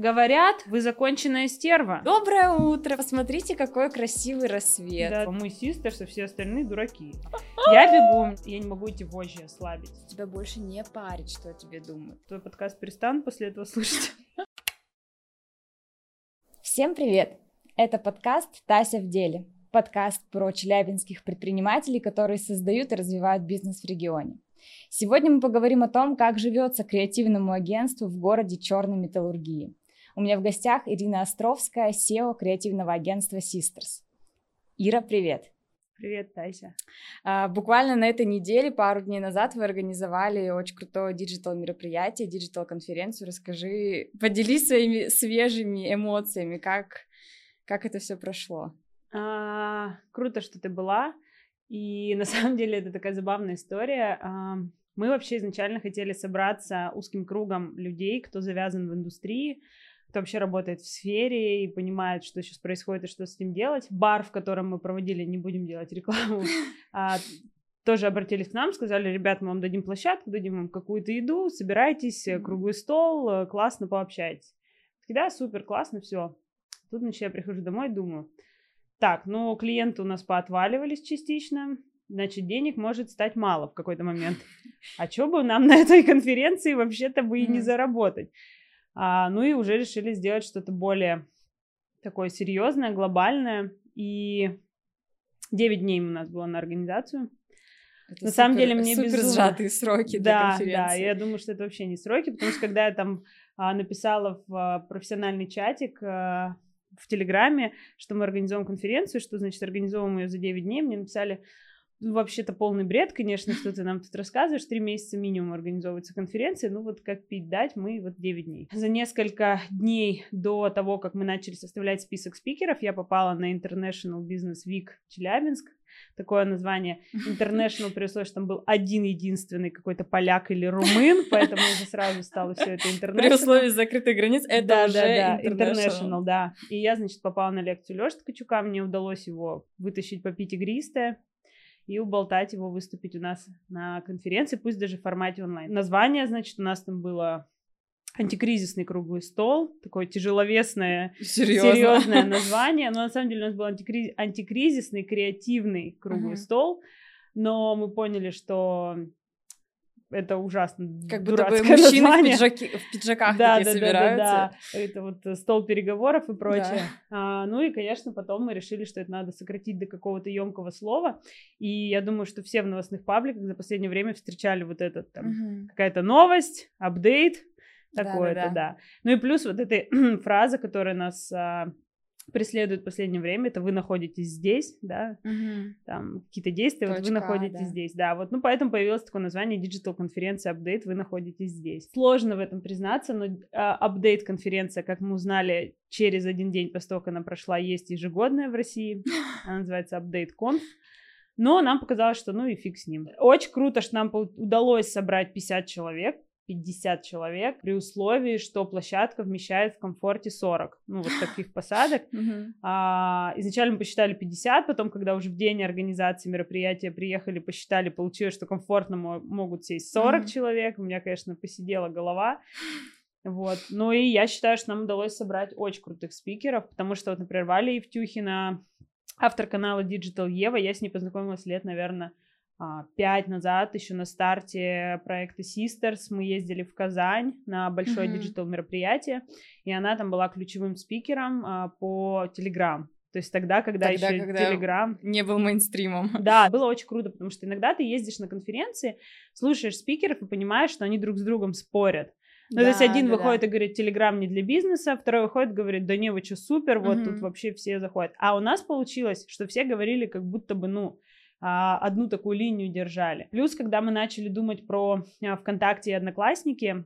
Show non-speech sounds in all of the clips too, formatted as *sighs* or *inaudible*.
Говорят, вы законченная стерва. Доброе утро! Посмотрите, какой красивый рассвет. Да, мы систерс, а все остальные дураки. Я бегу, я не могу эти вожжи ослабить. Тебя больше не парит, что о тебе думают. Твой подкаст перестану после этого слушать. Всем привет! Это подкаст «Тася в деле». Подкаст про челябинских предпринимателей, которые создают и развивают бизнес в регионе. Сегодня мы поговорим о том, как живется креативному агентству в городе черной металлургии. У меня в гостях Ирина Островская, CEO креативного агентства Sisters. Ира, привет! Привет, Тайся. А, буквально на этой неделе, пару дней назад, вы организовали очень крутое digital мероприятие, digital конференцию. Расскажи, поделись своими свежими эмоциями, как, как это все прошло. А, круто, что ты была. И *laughs* на самом деле это такая забавная история. А, мы вообще изначально хотели собраться узким кругом людей, кто завязан в индустрии, кто вообще работает в сфере и понимает, что сейчас происходит и что с этим делать. Бар, в котором мы проводили, не будем делать рекламу, *laughs* а, тоже обратились к нам, сказали, ребят, мы вам дадим площадку, дадим вам какую-то еду, собирайтесь, круглый стол, э, классно пообщайтесь. Да, супер, классно, все. Тут, значит, я прихожу домой и думаю, так, ну, клиенты у нас поотваливались частично, значит, денег может стать мало в какой-то момент. А что бы нам на этой конференции вообще-то бы и не заработать? А, ну и уже решили сделать что-то более такое серьезное, глобальное. И 9 дней у нас было на организацию. Это на супер, самом деле мне супер безумно... сжатые сроки да, для конференции. Да, я думаю, что это вообще не сроки, потому что когда я там а, написала в а, профессиональный чатик а, в Телеграме, что мы организуем конференцию, что значит организовываем ее за 9 дней, мне написали, ну, вообще-то полный бред, конечно, что ты нам тут рассказываешь. Три месяца минимум организовывается конференция. Ну, вот как пить дать, мы вот 9 дней. За несколько дней до того, как мы начали составлять список спикеров, я попала на International Business Week Челябинск. Такое название International, при условии, что там был один единственный какой-то поляк или румын, поэтому уже сразу стало все это International. При условии закрытой границ это да, уже да, да, International. international. да. И я, значит, попала на лекцию Лёши Ткачука, мне удалось его вытащить попить игристое и уболтать его выступить у нас на конференции, пусть даже в формате онлайн. Название, значит, у нас там было антикризисный круглый стол, такое тяжеловесное, Серьезно? серьезное *laughs* название, но на самом деле у нас был антикриз... антикризисный креативный круглый uh-huh. стол, но мы поняли, что это ужасно. Как будто бы мужчины в, пиджаки, в пиджаках да, такие да, собираются. Да, да, да. Это вот стол переговоров и прочее. Да. А, ну и, конечно, потом мы решили, что это надо сократить до какого-то емкого слова. И я думаю, что все в новостных пабликах за последнее время встречали вот этот там угу. какая-то новость, апдейт, такое-то, да, да, да. да. Ну и плюс вот эта *clears throat* фраза, которая нас а, преследует в последнее время, это вы находитесь здесь, да, угу. там какие-то действия, Точка, вот вы находитесь да. здесь, да, вот, ну, поэтому появилось такое название Digital конференция Update, вы находитесь здесь. Сложно в этом признаться, но Update конференция, как мы узнали через один день после того, как она прошла, есть ежегодная в России, *laughs* она называется Update Conf, но нам показалось, что ну и фиг с ним. Очень круто, что нам удалось собрать 50 человек, 50 человек при условии, что площадка вмещает в комфорте 40. Ну, вот *gasps* таких посадок. А, изначально мы посчитали 50, потом, когда уже в день организации мероприятия приехали, посчитали, получилось, что комфортно могут сесть 40 человек. У меня, конечно, посидела голова. Вот. Ну и я считаю, что нам удалось собрать очень крутых спикеров, потому что, вот, например, Валя Евтюхина, автор канала Digital Ева, я с ней познакомилась лет, наверное, пять назад, еще на старте проекта Sisters, мы ездили в Казань на большое mm-hmm. digital мероприятие, и она там была ключевым спикером а, по Telegram. То есть тогда, когда тогда, еще когда Telegram не был мейнстримом. Да, было очень круто, потому что иногда ты ездишь на конференции, слушаешь спикеров и понимаешь, что они друг с другом спорят. Ну, да, то есть один да, выходит да. и говорит, Телеграм не для бизнеса, второй выходит и говорит, да не, вы что, супер, вот угу. тут вообще все заходят. А у нас получилось, что все говорили как будто бы, ну, а, одну такую линию держали. Плюс, когда мы начали думать про а, ВКонтакте и Одноклассники,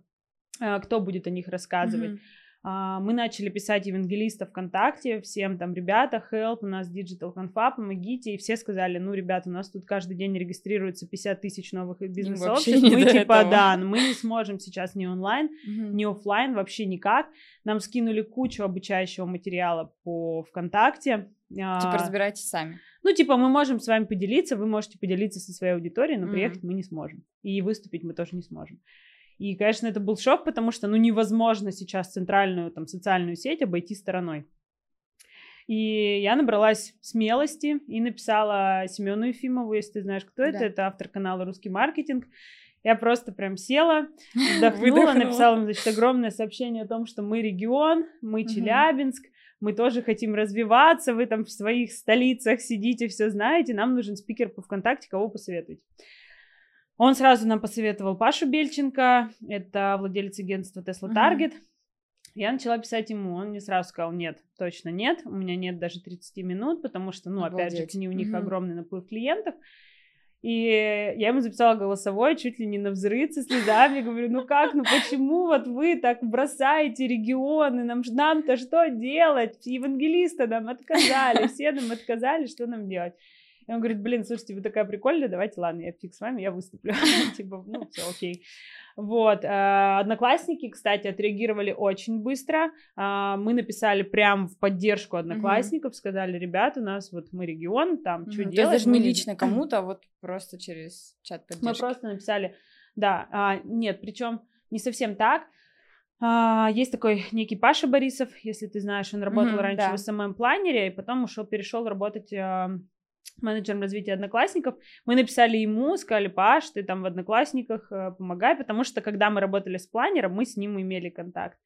а, кто будет о них рассказывать, mm-hmm. Мы начали писать евангелистов ВКонтакте, всем там, ребята, help, у нас Digital Confa, помогите, и все сказали, ну, ребята, у нас тут каждый день регистрируется 50 тысяч новых бизнес-сообществ, мы типа, этого. да, мы не сможем сейчас ни онлайн, mm-hmm. ни офлайн, вообще никак. Нам скинули кучу обучающего материала по ВКонтакте. Типа разбирайтесь сами. Ну, типа, мы можем с вами поделиться, вы можете поделиться со своей аудиторией, но приехать mm-hmm. мы не сможем. И выступить мы тоже не сможем. И, конечно, это был шок, потому что, ну, невозможно сейчас центральную, там, социальную сеть обойти стороной. И я набралась смелости и написала Семену Ефимову, если ты знаешь, кто да. это, это автор канала «Русский маркетинг». Я просто прям села, *laughs* вздохнула, написала значит, огромное сообщение о том, что мы регион, мы Челябинск, мы тоже хотим развиваться, вы там в своих столицах сидите, все знаете, нам нужен спикер по ВКонтакте, кого посоветуете. Он сразу нам посоветовал Пашу Бельченко, это владелец агентства Tesla Target. Uh-huh. Я начала писать ему, он мне сразу сказал, нет, точно нет, у меня нет даже 30 минут, потому что, ну, Обалдеть. опять же, не у них uh-huh. огромный наплыв клиентов. И я ему записала голосовой, чуть ли не на взрыв со слезами, говорю, ну как, ну почему вот вы так бросаете регионы, нам, нам-то что делать? Евангелисты нам отказали, все нам отказали, что нам делать? И он говорит, блин, слушайте, вы такая прикольная, давайте, ладно, я фиг с вами, я выступлю. *laughs* Типа, ну, все окей. Вот. Э, одноклассники, кстати, отреагировали очень быстро. А, мы написали прям в поддержку одноклассников, сказали, ребят, у нас вот мы регион, там, что делать? даже не лично кому-то, а вот просто через чат *laughs* поддержки. Мы просто написали, да, а, нет, причем не совсем так. Uh, есть такой некий Паша Борисов, если ты знаешь, он работал mm-hmm, раньше да. в СММ-планере, и потом ушел, перешел работать uh, менеджером развития одноклассников, мы написали ему, сказали, Паш, ты там в одноклассниках, э, помогай, потому что когда мы работали с планером, мы с ним имели контакт.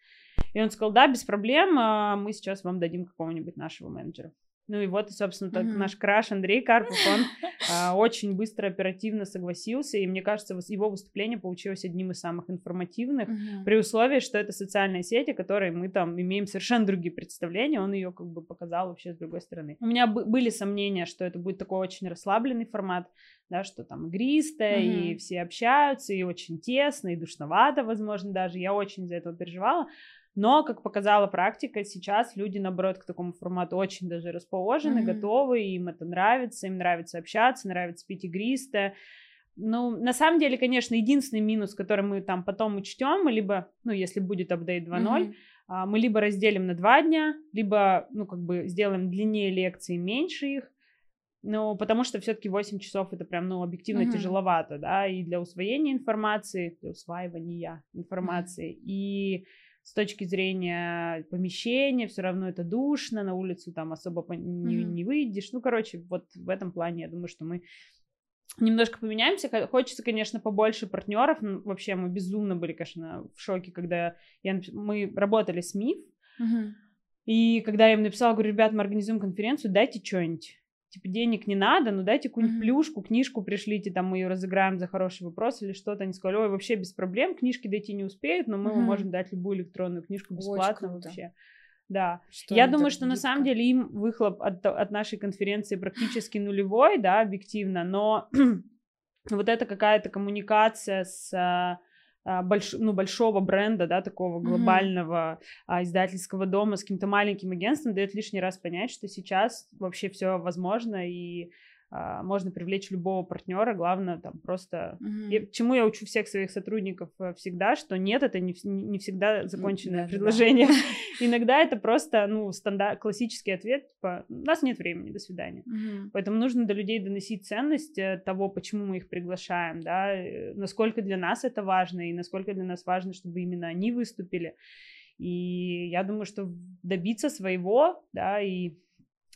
И он сказал, да, без проблем, а, мы сейчас вам дадим какого-нибудь нашего менеджера. Ну и вот, собственно, mm-hmm. наш краш Андрей Карпов, он *laughs* а, очень быстро, оперативно согласился, и мне кажется, его выступление получилось одним из самых информативных, mm-hmm. при условии, что это социальная сеть, о которой мы там имеем совершенно другие представления, он ее как бы показал вообще с другой стороны. У меня б- были сомнения, что это будет такой очень расслабленный формат, да, что там игристое, mm-hmm. и все общаются, и очень тесно, и душновато, возможно, даже. Я очень из-за этого переживала. Но, как показала практика, сейчас люди, наоборот, к такому формату очень даже расположены, mm-hmm. готовы, им это нравится, им нравится общаться, нравится пить игристое. Ну, на самом деле, конечно, единственный минус, который мы там потом учтем, мы либо, ну, если будет апдейт 2.0, mm-hmm. мы либо разделим на два дня, либо, ну, как бы сделаем длиннее лекции, меньше их, ну, потому что все-таки 8 часов это прям, ну, объективно mm-hmm. тяжеловато, да, и для усвоения информации, для усваивания информации, mm-hmm. и с точки зрения помещения, все равно это душно, на улицу там особо не, mm-hmm. не выйдешь. Ну, короче, вот в этом плане я думаю, что мы немножко поменяемся. Хочется, конечно, побольше партнеров. Ну, вообще, мы безумно были, конечно, в шоке, когда я, мы работали с МИФ. Mm-hmm. И когда я им написала, говорю, ребят, мы организуем конференцию, дайте что-нибудь типа, денег не надо, но дайте какую-нибудь mm-hmm. плюшку, книжку пришлите, там мы ее разыграем за хороший вопрос или что-то. Они сказали, ой, вообще без проблем, книжки дойти не успеют, но мы mm-hmm. можем дать любую электронную книжку бесплатно вообще. Да. Что Я думаю, что на самом деле им выхлоп от, от нашей конференции практически нулевой, да, объективно, но *clears throat* вот эта какая-то коммуникация с а, больш, ну, большого бренда, да, такого глобального mm-hmm. издательского дома с каким-то маленьким агентством дает лишний раз понять, что сейчас вообще все возможно, и а, можно привлечь любого партнера, главное там просто... Mm-hmm. И, чему я учу всех своих сотрудников э, всегда, что нет, это не, не всегда законченное mm-hmm. предложение. Да. *laughs* *laughs* Иногда это просто, ну, стандарт, классический ответ, типа, у нас нет времени, до свидания. Mm-hmm. Поэтому нужно до людей доносить ценность э, того, почему мы их приглашаем, да, э, насколько для нас это важно, и насколько для нас важно, чтобы именно они выступили. И я думаю, что добиться своего, да, и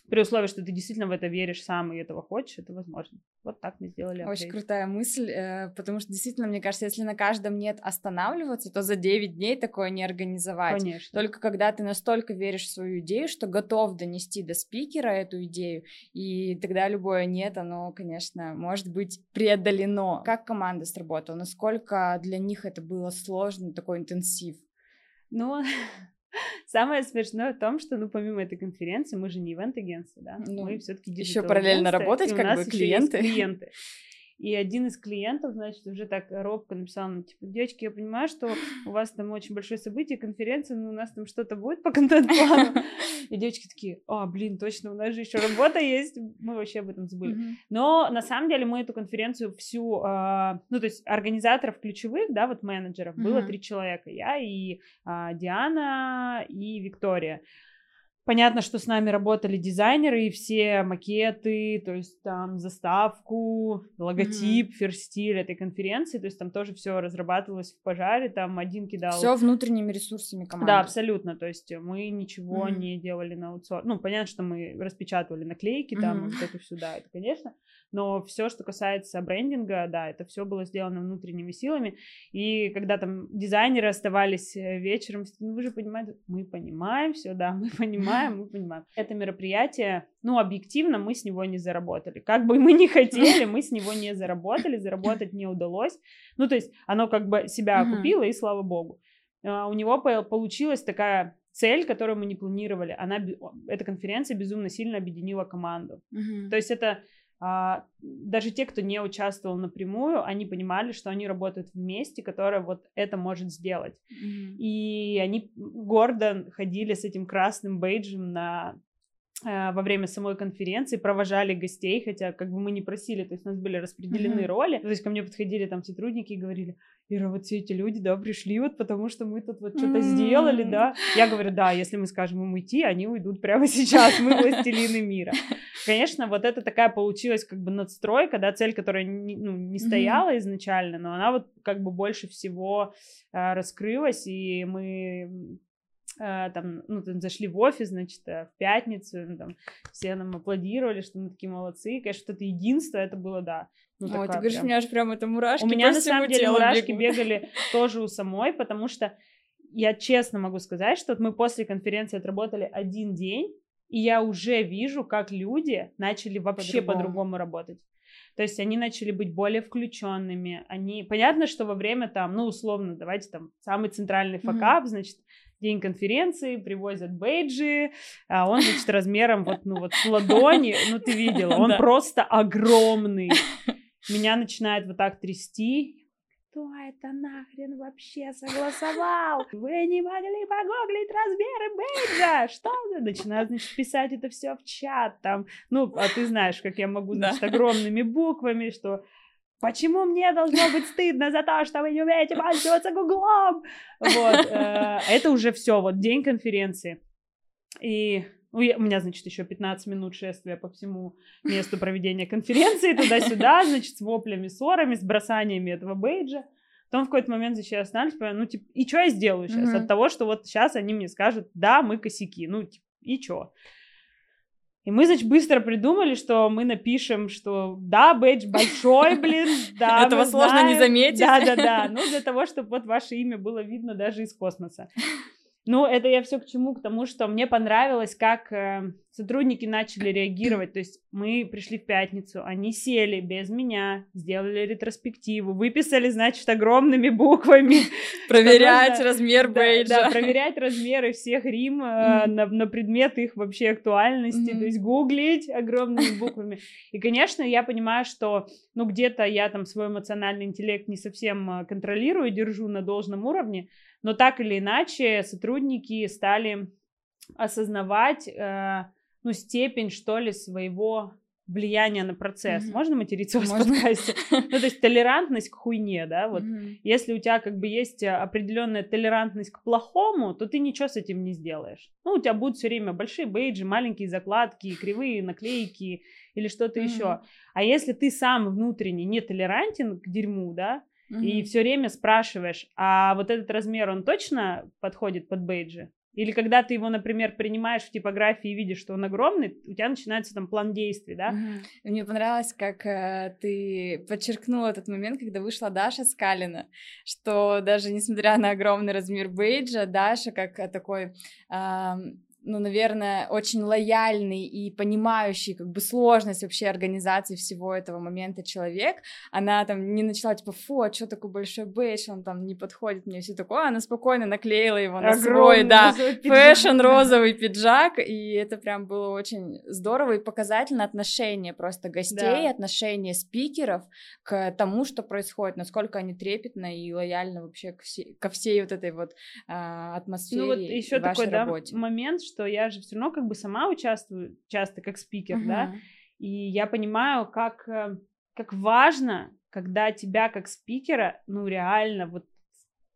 при условии, что ты действительно в это веришь сам и этого хочешь, это возможно. Вот так мы сделали. Апгрейд. Очень крутая мысль, э, потому что действительно, мне кажется, если на каждом нет останавливаться, то за 9 дней такое не организовать. Конечно. Только когда ты настолько веришь в свою идею, что готов донести до спикера эту идею, и тогда любое нет, оно, конечно, может быть преодолено. Как команда сработала? Насколько для них это было сложно, такой интенсив? Ну, *laughs* *laughs* Самое смешное в том, что, ну, помимо этой конференции, мы же не ивент-агентство, да, ну, мы все-таки Еще параллельно работать, как бы, клиенты. клиенты. И один из клиентов, значит, уже так робко написал, ну, типа, девочки, я понимаю, что у вас там очень большое событие, конференция, но у нас там что-то будет по контент-плану. *laughs* И девочки такие, а, блин, точно, у нас же еще работа есть, мы вообще об этом забыли. Но на самом деле мы эту конференцию всю, а, ну, то есть организаторов ключевых, да, вот менеджеров, было три человека, я и а, Диана и Виктория. Понятно, что с нами работали дизайнеры и все макеты, то есть там заставку, логотип, mm-hmm. ферстиль этой конференции, то есть там тоже все разрабатывалось в пожаре, там один кидал... Все внутренними ресурсами команды. Да, абсолютно, то есть мы ничего mm-hmm. не делали на аутсорс. Ну, понятно, что мы распечатывали наклейки там, mm-hmm. вот это все, да, это, конечно, но все, что касается брендинга, да, это все было сделано внутренними силами, и когда там дизайнеры оставались э, вечером, ну, вы же понимаете, мы понимаем все, да, *laughs* мы понимаем, понимаем, мы понимаем. Это мероприятие, ну, объективно мы с него не заработали. Как бы мы ни хотели, мы с него не заработали, заработать не удалось. Ну, то есть оно как бы себя окупило, и слава богу. А, у него получилась такая цель, которую мы не планировали. Она, эта конференция безумно сильно объединила команду. То есть это даже те, кто не участвовал напрямую, они понимали, что они работают вместе, которое вот это может сделать. Mm-hmm. И они гордо ходили с этим красным бейджем на во время самой конференции провожали гостей, хотя как бы мы не просили, то есть у нас были распределены mm-hmm. роли, то есть ко мне подходили там сотрудники и говорили, Ира, вот все эти люди, да, пришли вот потому, что мы тут вот что-то mm-hmm. сделали, да. Я говорю, да, если мы скажем им уйти, они уйдут прямо *laughs* сейчас, мы властелины мира. Конечно, вот это такая получилась как бы надстройка, да, цель, которая не, ну, не стояла mm-hmm. изначально, но она вот как бы больше всего э, раскрылась, и мы там, ну, там зашли в офис, значит, э, в пятницу, ну, там, все нам аплодировали, что мы такие молодцы. Конечно, это единство, это было, да. Ну, Ой, ты говоришь, прям... у меня аж прям это мурашки У меня, на самом деле, мурашки бегут. бегали *laughs* тоже у самой, потому что я честно могу сказать, что вот мы после конференции отработали один день, и я уже вижу, как люди начали вообще по-другому, по-другому работать. То есть они начали быть более включенными. Они, понятно, что во время там, ну условно, давайте там самый центральный факап, mm-hmm. значит, день конференции, привозят бейджи, а он, значит, размером вот, ну, вот с ладони, ну, ты видела, он просто огромный. Меня начинает вот так трясти, кто это нахрен вообще согласовал? Вы не могли погуглить размеры бейджа? Что вы? Начинаю, значит, писать это все в чат там. Ну, а ты знаешь, как я могу, значит, да. огромными буквами, что Почему мне должно быть стыдно за то, что вы не умеете пользоваться Гуглом? Вот, э, это уже все, вот день конференции. И ну, у меня, значит, еще 15 минут шествия по всему месту проведения конференции, туда-сюда, значит, с воплями, ссорами, с бросаниями этого бейджа. Потом в какой-то момент, значит, я останусь, ну, типа, и что я сделаю сейчас? Mm-hmm. От того, что вот сейчас они мне скажут, да, мы косяки, ну, типа, и что? И мы, значит, быстро придумали, что мы напишем, что да, бейдж большой, блин, *laughs* да, Этого сложно не заметить. Да-да-да, ну для того, чтобы вот ваше имя было видно даже из космоса. Ну, это я все к чему? К тому, что мне понравилось, как э, сотрудники начали реагировать. То есть мы пришли в пятницу, они сели без меня, сделали ретроспективу, выписали, значит, огромными буквами. *laughs* Проверять размер бейджа. Да, проверять размеры всех рим э, на, предмет их вообще актуальности. То есть гуглить огромными буквами. И, конечно, я понимаю, что, ну, где-то я там свой эмоциональный интеллект не совсем э, контролирую, держу на должном уровне, но так или иначе сотрудники стали осознавать, э, ну, степень, что ли, своего влияния на процесс. Mm-hmm. Можно материться *laughs* в подкасте? Ну, то есть толерантность к хуйне, да, вот. Mm-hmm. Если у тебя как бы есть определенная толерантность к плохому, то ты ничего с этим не сделаешь. Ну, у тебя будут все время большие бейджи, маленькие закладки, кривые наклейки или что-то mm-hmm. еще. А если ты сам внутренне не толерантен к дерьму, да, mm-hmm. и все время спрашиваешь, а вот этот размер, он точно подходит под бейджи? Или когда ты его, например, принимаешь в типографии и видишь, что он огромный, у тебя начинается там план действий, да? Угу. Мне понравилось, как э, ты подчеркнула этот момент, когда вышла Даша Скалина, что даже несмотря на огромный размер бейджа, Даша как э, такой э, ну, наверное, очень лояльный и понимающий как бы сложность вообще организации всего этого момента человек, она там не начала типа, фу, а что такой большой бейдж, он там не подходит мне, все такое, она спокойно наклеила его на Огромный свой, да, fashion розовый пиджак, и это прям было очень здорово и показательно отношение просто гостей, да. отношение спикеров к тому, что происходит, насколько они трепетно и лояльно вообще ко всей, ко всей вот этой вот а, атмосфере ну, вот еще такой, работе. Да, момент, что я же все равно как бы сама участвую часто как спикер, uh-huh. да, и я понимаю, как, э, как важно, когда тебя как спикера, ну, реально вот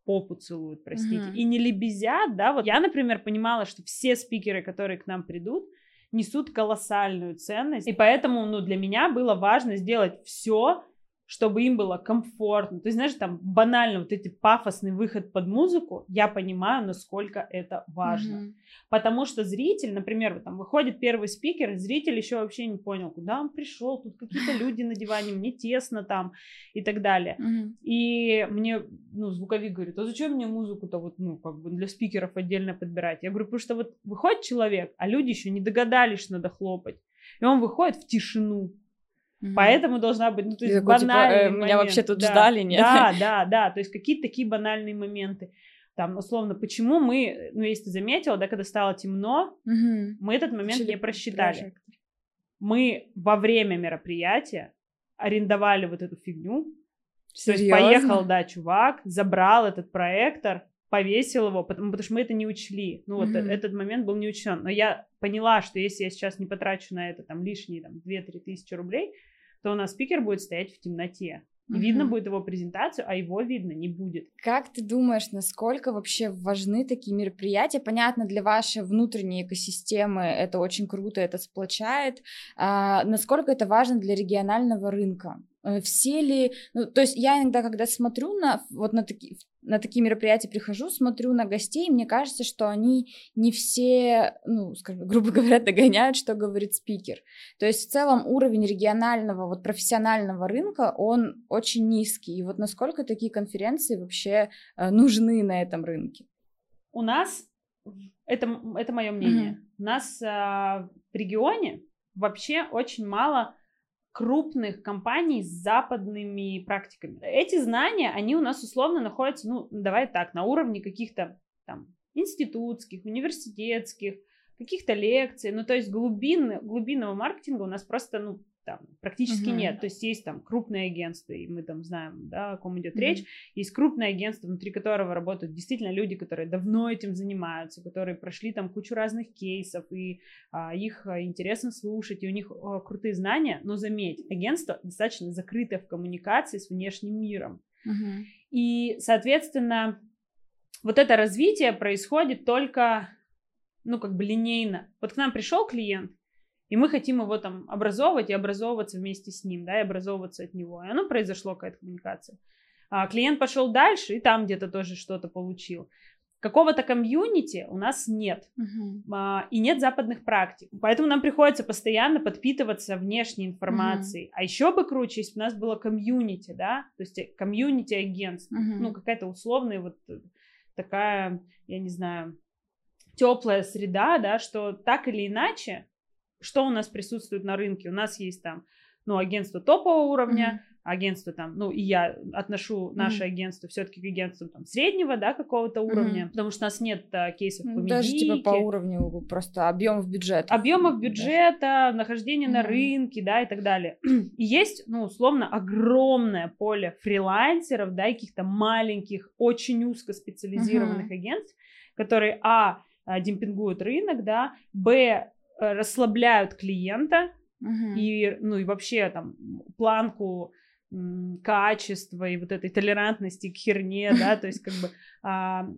попу целуют, простите, mm-hmm. и не лебезят, да, вот я, например, понимала, что все спикеры, которые к нам придут, несут колоссальную ценность, и поэтому, ну, для меня было важно сделать все, чтобы им было комфортно. То есть, знаешь, там банально вот эти пафосный выход под музыку, я понимаю, насколько это важно. Mm-hmm. Потому что зритель, например, вот там выходит первый спикер, зритель еще вообще не понял, куда он пришел, тут какие-то люди на диване, мне тесно там и так далее. Mm-hmm. И мне, ну, звуковик говорит, а зачем мне музыку-то вот, ну, как бы для спикеров отдельно подбирать? Я говорю, потому что вот выходит человек, а люди еще не догадались, что надо хлопать. И он выходит в тишину. Mm-hmm. Поэтому должна быть, ну, то есть такой, банальный типа, э, Меня вообще тут да, ждали, нет? Да, да, да, то есть какие-то такие банальные моменты. Там, условно, почему мы, ну, если ты заметила, да, когда стало темно, mm-hmm. мы этот момент Чили не просчитали. Прожектор. Мы во время мероприятия арендовали вот эту фигню. Серьезно? То есть поехал, да, чувак, забрал этот проектор, повесил его, потому, потому что мы это не учли. Ну, вот mm-hmm. этот момент был не учтен. Но я поняла, что если я сейчас не потрачу на это там лишние там, 2-3 тысячи рублей, то у нас спикер будет стоять в темноте. И угу. видно будет его презентацию, а его видно не будет. Как ты думаешь, насколько вообще важны такие мероприятия? Понятно, для вашей внутренней экосистемы это очень круто, это сплочает. А, насколько это важно для регионального рынка? Э, все ли, ну, то есть я иногда, когда смотрю на вот на такие на такие мероприятия прихожу, смотрю на гостей, мне кажется, что они не все, ну, скажем, *laughs* грубо говоря, догоняют, что говорит спикер. То есть в целом уровень регионального, вот профессионального рынка, он очень низкий. И вот насколько такие конференции вообще э, нужны на этом рынке? У нас, это, это мое мнение, mm-hmm. у нас а, в регионе вообще очень мало крупных компаний с западными практиками. Эти знания, они у нас условно находятся, ну, давай так, на уровне каких-то там институтских, университетских, каких-то лекций. Ну, то есть глубин, глубинного маркетинга у нас просто, ну, там практически угу. нет. То есть есть там крупные агентства, и мы там знаем, да, о ком идет угу. речь. Есть крупное агентство, внутри которого работают действительно люди, которые давно этим занимаются, которые прошли там кучу разных кейсов, и а, их а, интересно слушать, и у них а, крутые знания. Но заметь, агентство достаточно закрытое в коммуникации с внешним миром. Угу. И, соответственно, вот это развитие происходит только, ну, как бы линейно. Вот к нам пришел клиент, и мы хотим его там образовывать и образовываться вместе с ним, да, и образовываться от него. И оно произошло, какая-то коммуникация. А клиент пошел дальше и там где-то тоже что-то получил. Какого-то комьюнити у нас нет. Uh-huh. А, и нет западных практик. Поэтому нам приходится постоянно подпитываться внешней информацией. Uh-huh. А еще бы круче, если бы у нас было комьюнити, да, то есть комьюнити агентств. Uh-huh. Ну, какая-то условная вот такая, я не знаю, теплая среда, да, что так или иначе что у нас присутствует на рынке? У нас есть там, ну, агентство топового уровня, mm-hmm. агентство там, ну, и я отношу наше mm-hmm. агентство все-таки к агентству там среднего, да, какого-то уровня, mm-hmm. потому что у нас нет а, кейсов по Даже типа по уровню просто объемов бюджета. Объемов бюджета, да. нахождение mm-hmm. на рынке, да, и так далее. И есть, ну, условно, огромное поле фрилансеров, да, и каких-то маленьких, очень узко специализированных mm-hmm. агентств, которые, а, а демпингуют рынок, да, б, расслабляют клиента угу. и, ну, и вообще там планку качества и вот этой толерантности к херне, да, то есть как бы *laughs* а,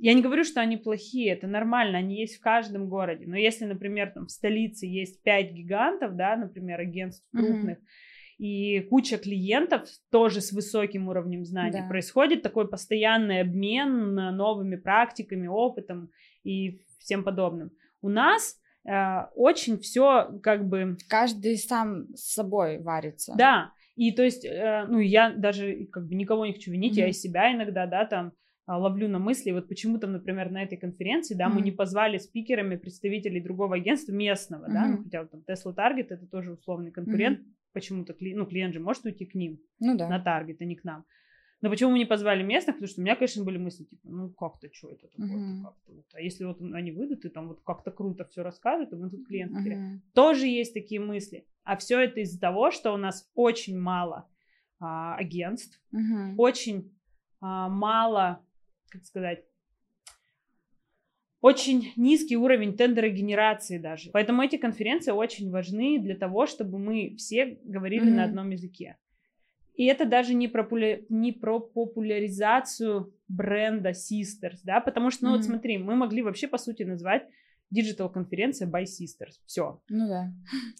я не говорю, что они плохие, это нормально, они есть в каждом городе, но если, например, там в столице есть пять гигантов, да, например, агентств крупных, mm-hmm. и куча клиентов тоже с высоким уровнем знаний, да. происходит такой постоянный обмен новыми практиками, опытом и всем подобным. У нас Э, очень все как бы... Каждый сам с собой варится. Да, и то есть, э, ну, я даже как бы никого не хочу винить, mm-hmm. я и себя иногда, да, там, а, ловлю на мысли, вот почему там, например, на этой конференции, да, mm-hmm. мы не позвали спикерами представителей другого агентства местного, mm-hmm. да, ну, хотя там Tesla Target это тоже условный конкурент, mm-hmm. почему-то, кли... ну, клиент же может уйти к ним ну, да. на Target, а не к нам. Но почему мы не позвали местных? Потому что у меня, конечно, были мысли, типа, ну как-то, что это такое uh-huh. как-то вот. А если вот они выйдут и там вот как-то круто все расскажут, то мы тут клиенты uh-huh. Тоже есть такие мысли. А все это из-за того, что у нас очень мало а, агентств, uh-huh. очень а, мало, как сказать, очень низкий уровень тендерогенерации даже. Поэтому эти конференции очень важны для того, чтобы мы все говорили mm-hmm. на одном языке. И это даже не про, не про популяризацию бренда Sisters, да, потому что, ну mm-hmm. вот смотри, мы могли вообще, по сути, назвать digital-конференция by Sisters. Все. Ну да.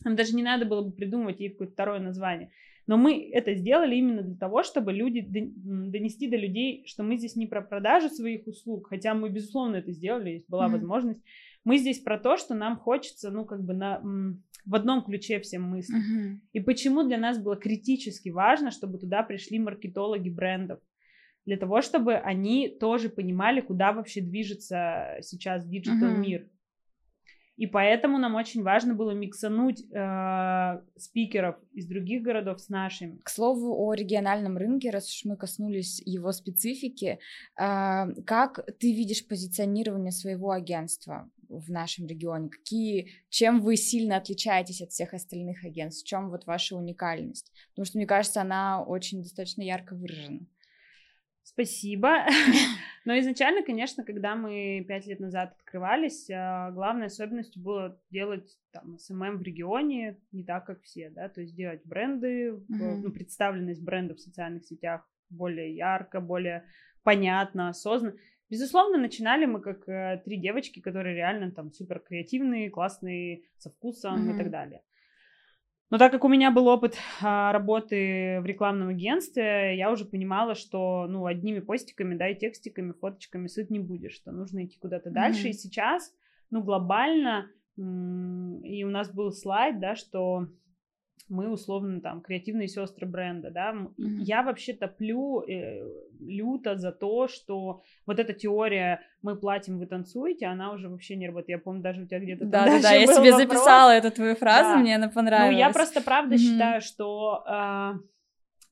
Нам даже не надо было бы придумывать ей какое-то второе название. Но мы это сделали именно для того, чтобы люди донести до людей, что мы здесь не про продажу своих услуг, хотя мы, безусловно, это сделали, есть была mm-hmm. возможность. Мы здесь про то, что нам хочется, ну, как бы на, в одном ключе всем мыслить. Mm-hmm. И почему для нас было критически важно, чтобы туда пришли маркетологи брендов для того, чтобы они тоже понимали, куда вообще движется сейчас digital uh-huh. мир. И поэтому нам очень важно было миксануть э, спикеров из других городов с нашими. К слову о региональном рынке, раз уж мы коснулись его специфики, э, как ты видишь позиционирование своего агентства в нашем регионе? Какие, чем вы сильно отличаетесь от всех остальных агентств? В чем вот ваша уникальность? Потому что мне кажется, она очень достаточно ярко выражена. Спасибо. *laughs* *laughs* Но изначально, конечно, когда мы пять лет назад открывались, а, главной особенностью было делать там SMM в регионе не так, как все, да, то есть делать бренды, uh-huh. ну, представленность брендов в социальных сетях более ярко, более понятно, осознанно. Безусловно, начинали мы как э, три девочки, которые реально там супер креативные, классные, со вкусом uh-huh. и так далее. Но так как у меня был опыт а, работы в рекламном агентстве, я уже понимала, что ну, одними постиками, да, и текстиками, фоточками сыт не будешь, что нужно идти куда-то mm-hmm. дальше. И сейчас, ну, глобально, и у нас был слайд, да, что мы условно там креативные сестры бренда, да. Mm-hmm. Я вообще топлю э, люто за то, что вот эта теория «мы платим, вы танцуете», она уже вообще не работает. Я помню, даже у тебя где-то Да, да, да, я себе вопрос. записала эту твою фразу, да. мне она понравилась. Ну, я просто правда mm-hmm. считаю, что, э,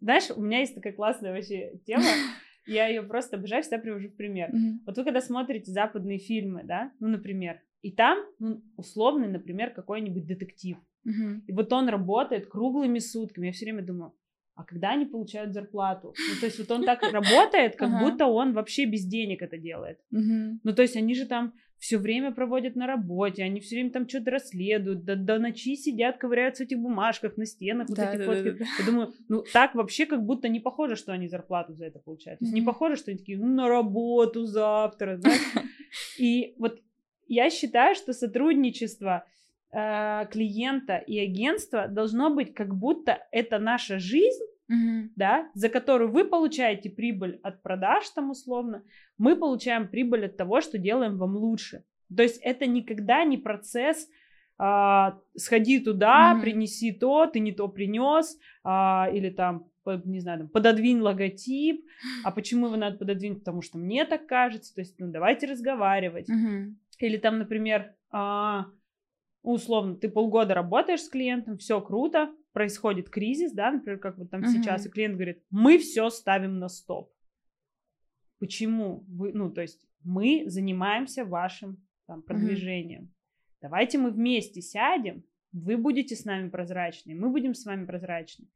знаешь, у меня есть такая классная вообще тема, *laughs* я ее просто обожаю, всегда привожу в пример. Mm-hmm. Вот вы когда смотрите западные фильмы, да, ну, например, и там, ну, условный, например, какой-нибудь детектив, Угу. И вот он работает круглыми сутками. Я все время думаю, а когда они получают зарплату? Ну, то есть вот он так *laughs* работает, как будто он вообще без денег это делает. Ну, то есть они же там все время проводят на работе, они все время там что-то расследуют, до, до ночи сидят, ковыряются в этих бумажках, на стенах, вот да, эти да, фотки. Да, да. Я думаю, ну так вообще как будто не похоже, что они зарплату за это получают. То есть не похоже, что они такие, ну на работу завтра, да? *laughs* И вот я считаю, что сотрудничество э, клиента и агентства должно быть как будто это наша жизнь, mm-hmm. да, за которую вы получаете прибыль от продаж там условно, мы получаем прибыль от того, что делаем вам лучше. То есть это никогда не процесс а, сходи туда, mm-hmm. принеси то, ты не то принес, а, или там не знаю, там, пододвинь логотип, а почему его надо пододвинуть, потому что мне так кажется, то есть, ну, давайте разговаривать. Mm-hmm. Или там, например, а, условно, ты полгода работаешь с клиентом, все круто, происходит кризис, да, например, как вот там uh-huh. сейчас, и клиент говорит, мы все ставим на стоп. Почему вы, ну, то есть мы занимаемся вашим там продвижением. Uh-huh. Давайте мы вместе сядем, вы будете с нами прозрачны, мы будем с вами прозрачны.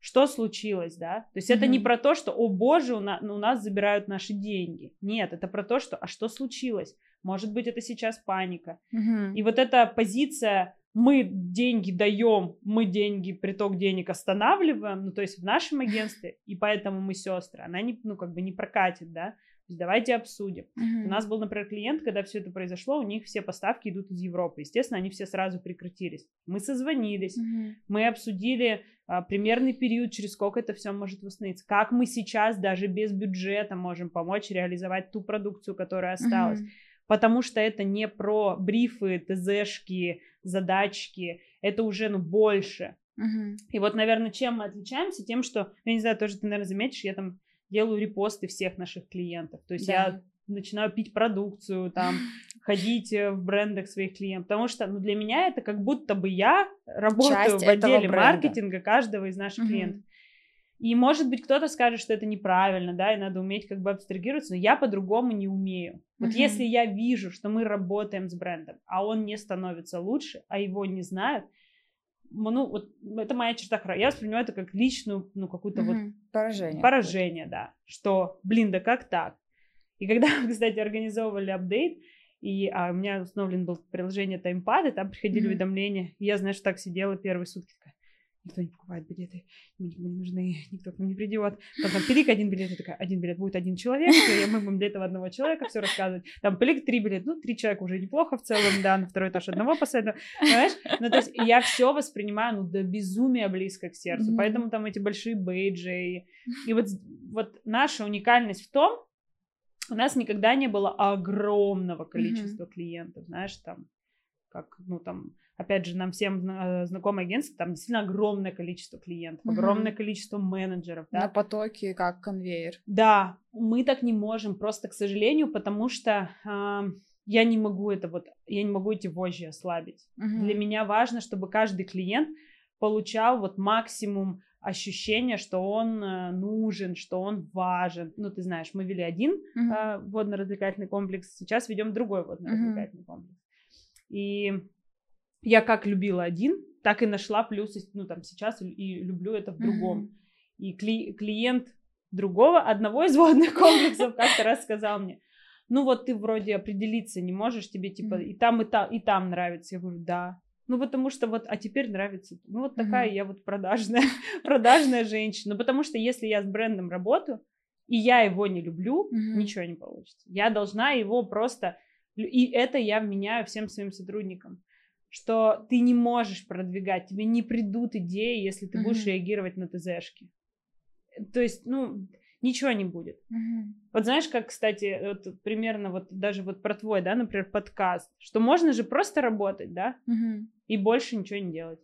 Что случилось, да? То есть mm-hmm. это не про то, что, о боже, у нас, у нас забирают наши деньги. Нет, это про то, что, а что случилось? Может быть, это сейчас паника. Угу. И вот эта позиция мы деньги даем, мы деньги, приток денег останавливаем, ну, то есть в нашем агентстве, и поэтому мы сестры, она не, ну, как бы не прокатит, да, то есть давайте обсудим. Uh-huh. У нас был, например, клиент, когда все это произошло, у них все поставки идут из Европы. Естественно, они все сразу прекратились. Мы созвонились, uh-huh. мы обсудили а, примерный период, через сколько это все может восстановиться. Как мы сейчас даже без бюджета можем помочь реализовать ту продукцию, которая осталась. Uh-huh потому что это не про брифы, ТЗшки, задачки, это уже, ну, больше. Uh-huh. И вот, наверное, чем мы отличаемся? Тем, что, я не знаю, тоже ты, наверное, заметишь, я там делаю репосты всех наших клиентов. То есть да. я начинаю пить продукцию, там, *laughs* ходить э, в брендах своих клиентов. Потому что ну, для меня это как будто бы я работаю Часть в отделе маркетинга каждого из наших uh-huh. клиентов. И, может быть, кто-то скажет, что это неправильно, да, и надо уметь как бы абстрагироваться, но я по-другому не умею. Вот uh-huh. если я вижу, что мы работаем с брендом, а он не становится лучше, а его не знают, ну, вот это моя черта характера. Я воспринимаю это как личную, ну, какую-то uh-huh. вот... Поражение. Поражение, да. Что, блин, да как так? И когда *laughs* кстати, организовывали апдейт, и а, у меня установлен был приложение TimePad, и там приходили uh-huh. уведомления, и я, знаешь, так сидела первые сутки, такая, никто не покупает билеты, никому не нужны, никто к нам не придет. Там, там пилик один билет, я такая, один билет будет один человек, и мы будем для этого одного человека все рассказывать. Там пилик три билета, ну, три человека уже неплохо в целом, да, на второй этаж одного посадить, понимаешь? Ну, то есть я все воспринимаю, ну, до безумия близко к сердцу, mm-hmm. поэтому там эти большие бейджи, и, и вот, вот наша уникальность в том, у нас никогда не было огромного количества mm-hmm. клиентов, знаешь, там, как, ну, там, опять же, нам всем э, знакомое агентство, там действительно огромное количество клиентов, mm-hmm. огромное количество менеджеров, да. На потоке, как конвейер. Да, мы так не можем, просто, к сожалению, потому что э, я не могу это вот, я не могу эти вожжи ослабить. Mm-hmm. Для меня важно, чтобы каждый клиент получал вот максимум ощущение, что он э, нужен, что он важен. Ну, ты знаешь, мы вели один uh-huh. э, водно-развлекательный комплекс, сейчас ведем другой водно-развлекательный uh-huh. комплекс. И я как любила один, так и нашла плюсы, ну, там, сейчас и люблю это в другом. Uh-huh. И кли- клиент другого, одного из *laughs* водных комплексов как-то раз сказал мне, ну, вот ты вроде определиться не можешь, тебе, типа, и там, и там, и там нравится. Я говорю, да, ну, потому что вот, а теперь нравится. Ну, вот такая mm-hmm. я вот продажная, *laughs* продажная женщина. Ну, потому что если я с брендом работаю, и я его не люблю, mm-hmm. ничего не получится. Я должна его просто... И это я вменяю всем своим сотрудникам, что ты не можешь продвигать, тебе не придут идеи, если ты mm-hmm. будешь реагировать на ТЗшки. То есть, ну, ничего не будет. Угу. Вот знаешь, как, кстати, вот примерно вот даже вот про твой, да, например, подкаст, что можно же просто работать, да, угу. и больше ничего не делать.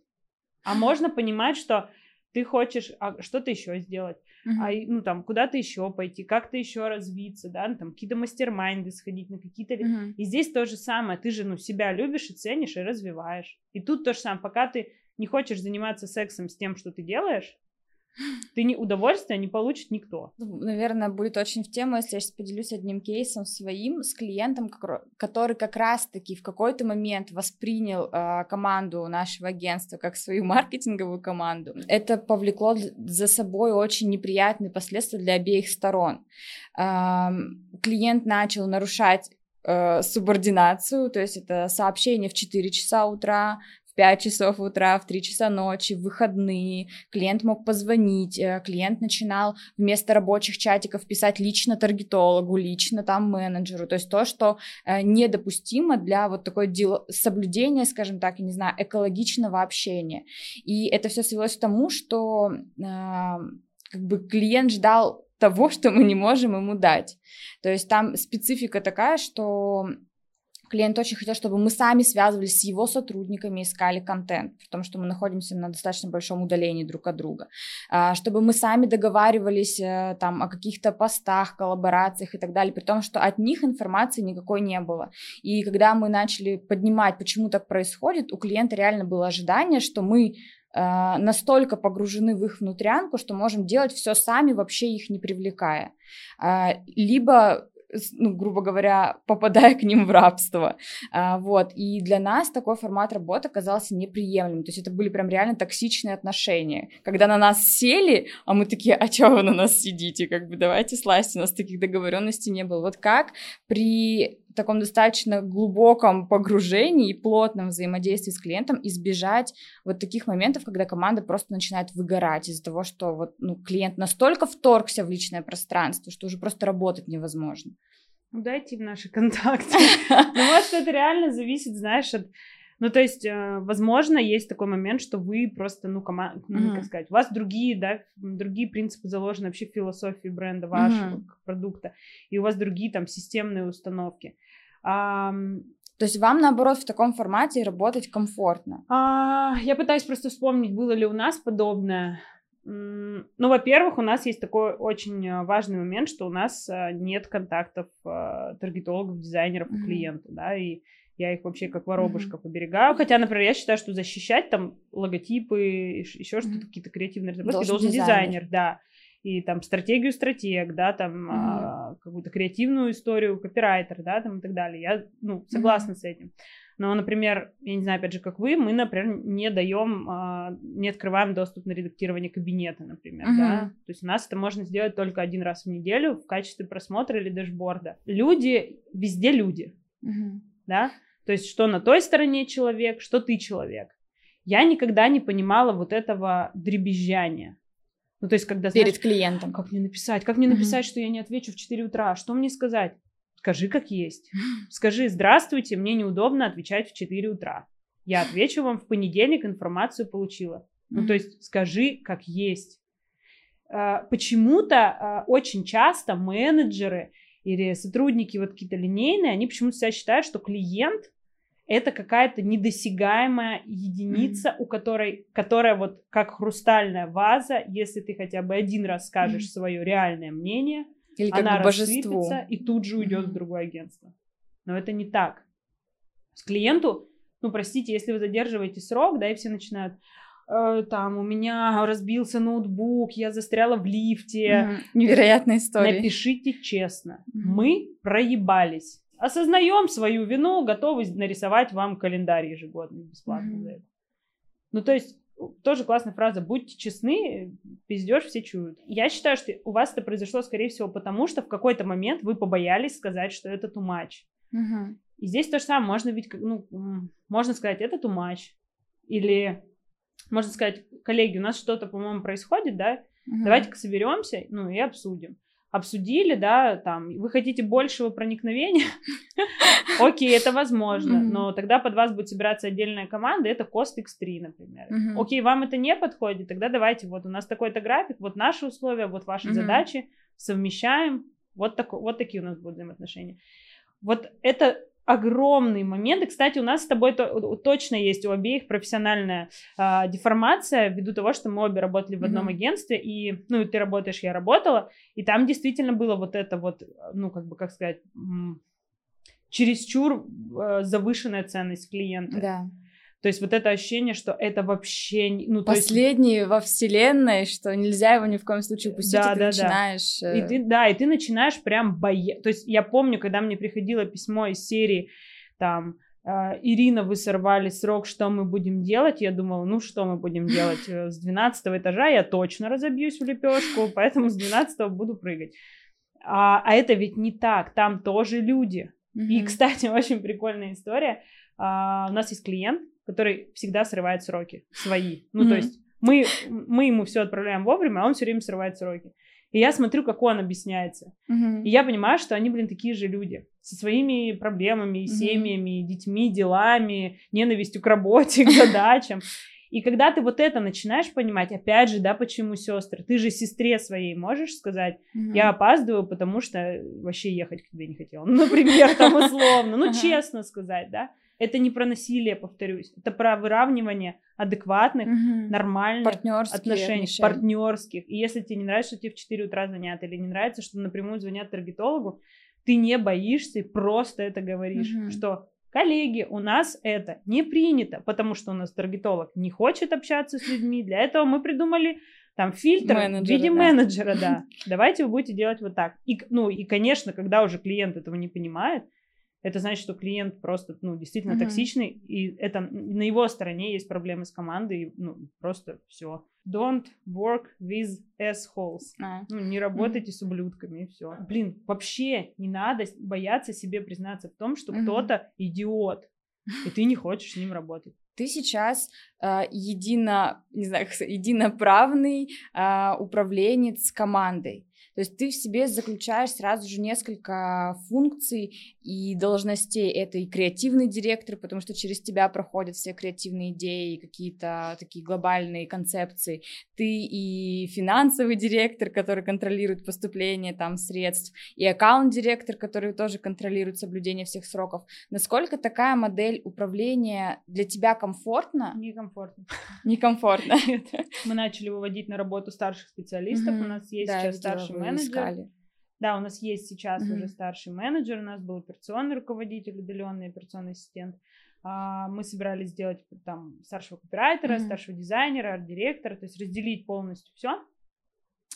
А можно понимать, что ты хочешь а, что-то еще сделать, uh-huh. а, ну там куда-то еще пойти, как-то еще развиться, да, ну, там какие-то мастер-майнды сходить на какие-то. Uh-huh. И здесь то же самое, ты же ну себя любишь и ценишь и развиваешь. И тут то же самое, пока ты не хочешь заниматься сексом с тем, что ты делаешь, ты не удовольствия не получит никто. Ну, наверное, будет очень в тему, если я сейчас поделюсь одним кейсом своим с клиентом, который как раз-таки в какой-то момент воспринял э, команду нашего агентства как свою *laughs* маркетинговую команду. Это повлекло за собой очень неприятные последствия для обеих сторон. Э, клиент начал нарушать э, субординацию, то есть это сообщение в 4 часа утра, 5 часов утра, в 3 часа ночи, в выходные. Клиент мог позвонить, э, клиент начинал вместо рабочих чатиков писать лично таргетологу, лично там менеджеру. То есть то, что э, недопустимо для вот такой дел... соблюдения, скажем так, я не знаю, экологичного общения. И это все свелось к тому, что э, как бы клиент ждал того, что мы не можем ему дать. То есть там специфика такая, что Клиент очень хотел, чтобы мы сами связывались с его сотрудниками, искали контент, потому что мы находимся на достаточно большом удалении друг от друга, а, чтобы мы сами договаривались э, там о каких-то постах, коллаборациях и так далее, при том, что от них информации никакой не было. И когда мы начали поднимать, почему так происходит, у клиента реально было ожидание, что мы э, настолько погружены в их внутрянку, что можем делать все сами, вообще их не привлекая. А, либо ну, грубо говоря, попадая к ним в рабство. А, вот. И для нас такой формат работы оказался неприемлемым. То есть это были прям реально токсичные отношения. Когда на нас сели, а мы такие, а чего вы на нас сидите? Как бы давайте слазьте, у нас таких договоренностей не было. Вот как при таком достаточно глубоком погружении и плотном взаимодействии с клиентом избежать вот таких моментов, когда команда просто начинает выгорать из-за того, что вот, ну, клиент настолько вторгся в личное пространство, что уже просто работать невозможно. Ну, дайте в наши контакты. *laughs* Ну, может, это реально зависит, знаешь, от ну, то есть, э, возможно, есть такой момент, что вы просто, ну, команда, ну, как сказать, у вас другие, да, другие принципы заложены вообще в философии бренда вашего mm-hmm. продукта, и у вас другие там системные установки. То есть вам, наоборот, в таком формате работать комфортно? А, я пытаюсь просто вспомнить, было ли у нас подобное. Ну, во-первых, у нас есть такой очень э, важный момент, что у нас э, нет контактов таргетологов, дизайнеров mm-hmm. у клиента, да, и я их вообще как воробушков mm-hmm. оберегаю. Хотя, например, я считаю, что защищать там логотипы, еще что-то, mm-hmm. какие-то креативные разработки должен, должен дизайнер. дизайнер, да. И там стратегию стратег, да, там mm-hmm. а, какую-то креативную историю, копирайтер, да, там и так далее. Я, ну, согласна mm-hmm. с этим. Но, например, я не знаю, опять же, как вы, мы, например, не даем, а, не открываем доступ на редактирование кабинета, например, uh-huh. да. То есть у нас это можно сделать только один раз в неделю в качестве просмотра или дэшборда. Люди, везде люди, uh-huh. да. То есть, что на той стороне человек, что ты человек. я никогда не понимала вот этого дребезжания. Ну, то есть, когда... Перед знаешь, клиентом. Как мне написать? Как мне написать, mm-hmm. что я не отвечу в 4 утра? Что мне сказать? Скажи, как есть. *laughs* Скажи, здравствуйте, мне неудобно отвечать в 4 утра. Я отвечу вам в понедельник, информацию получила. Mm-hmm. Ну, то есть, скажи, как есть. А, почему-то а, очень часто менеджеры или сотрудники вот какие-то линейные, они почему-то себя считают, что клиент это какая-то недосягаемая единица, mm-hmm. у которой, которая вот как хрустальная ваза, если ты хотя бы один раз скажешь mm-hmm. свое реальное мнение, Или она рассыпется и тут же уйдет mm-hmm. в другое агентство. Но это не так. С клиенту, ну простите, если вы задерживаете срок, да, и все начинают, э, там, у меня разбился ноутбук, я застряла в лифте. Mm-hmm. Невероятная история. Напишите честно, mm-hmm. мы проебались осознаем свою вину, готовы нарисовать вам календарь ежегодный бесплатно mm-hmm. за это. Ну, то есть, тоже классная фраза, будьте честны, пиздешь, все чуют. Я считаю, что у вас это произошло, скорее всего, потому что в какой-то момент вы побоялись сказать, что это too much. Mm-hmm. И здесь то же самое, можно ведь, ну, можно сказать, это too much. Или можно сказать, коллеги, у нас что-то, по-моему, происходит, да, mm-hmm. давайте-ка соберемся, ну, и обсудим обсудили, да, там, вы хотите большего проникновения, *laughs* окей, это возможно, но тогда под вас будет собираться отдельная команда, это Cost X3, например. Окей, вам это не подходит, тогда давайте, вот у нас такой-то график, вот наши условия, вот ваши задачи, совмещаем, вот, так, вот такие у нас будут взаимоотношения. Вот это огромный момент. И, кстати, у нас с тобой то, точно есть у обеих профессиональная э, деформация ввиду того, что мы обе работали в одном mm-hmm. агентстве, и, ну, ты работаешь, я работала, и там действительно было вот это вот, ну, как бы, как сказать, чересчур э, завышенная ценность клиента. Да. То есть вот это ощущение, что это вообще... Ну, Последний есть... во вселенной, что нельзя его ни в коем случае упустить, да, и ты да, начинаешь... Да. И ты, да, и ты начинаешь прям бояться. То есть я помню, когда мне приходило письмо из серии, там, Uh, Ирина, вы сорвали срок, что мы будем делать? Я думала, ну что мы будем делать? Э, с 12 этажа я точно разобьюсь в лепешку, поэтому с 12 буду прыгать. А, а это ведь не так, там тоже люди. Mm-hmm. И, кстати, *laughs* очень прикольная история. Uh, у нас есть клиент, который всегда срывает сроки свои. Ну, mm-hmm. то есть мы, мы ему все отправляем вовремя, а он все время срывает сроки. И я смотрю, как он объясняется. Mm-hmm. И я понимаю, что они, блин, такие же люди. Со своими проблемами, mm-hmm. семьями, детьми, делами, ненавистью к работе, к *laughs* задачам. И когда ты вот это начинаешь понимать, опять же, да, почему сестры, ты же сестре своей можешь сказать, mm-hmm. я опаздываю, потому что вообще ехать к тебе не хотела. Ну, *laughs* например, там условно, ну, честно сказать, да. Это не про насилие, повторюсь. Это про выравнивание адекватных, угу. нормальных партнерских отношений, отношения. партнерских. И если тебе не нравится, что тебе в 4 утра звонят, или не нравится, что напрямую звонят таргетологу, ты не боишься и просто это говоришь, угу. что коллеги, у нас это не принято, потому что у нас таргетолог не хочет общаться с людьми. Для этого мы придумали там фильтр менеджера, в виде да. менеджера, да. *laughs* Давайте вы будете делать вот так. И, ну, и, конечно, когда уже клиент этого не понимает, это значит, что клиент просто, ну, действительно uh-huh. токсичный, и это на его стороне есть проблемы с командой, ну, просто все. Don't work with assholes. Uh-huh. Ну, не работайте uh-huh. с ублюдками, и все. Блин, вообще не надо бояться себе признаться в том, что uh-huh. кто-то идиот, и ты не хочешь с ним работать. Ты сейчас э, едино, не знаю, единоправный э, управленец командой. То есть ты в себе заключаешь сразу же несколько функций и должностей. Это и креативный директор, потому что через тебя проходят все креативные идеи, какие-то такие глобальные концепции. Ты и финансовый директор, который контролирует поступление там средств, и аккаунт-директор, который тоже контролирует соблюдение всех сроков. Насколько такая модель управления для тебя комфортна? Некомфортно. Некомфортно. *laughs* Мы начали выводить на работу старших специалистов. У нас есть сейчас старший менеджер. Искали. Да, у нас есть сейчас mm-hmm. уже старший менеджер, у нас был операционный руководитель, удаленный операционный ассистент. А, мы собирались сделать там старшего копирайтера, mm-hmm. старшего дизайнера, арт-директора, то есть разделить полностью все.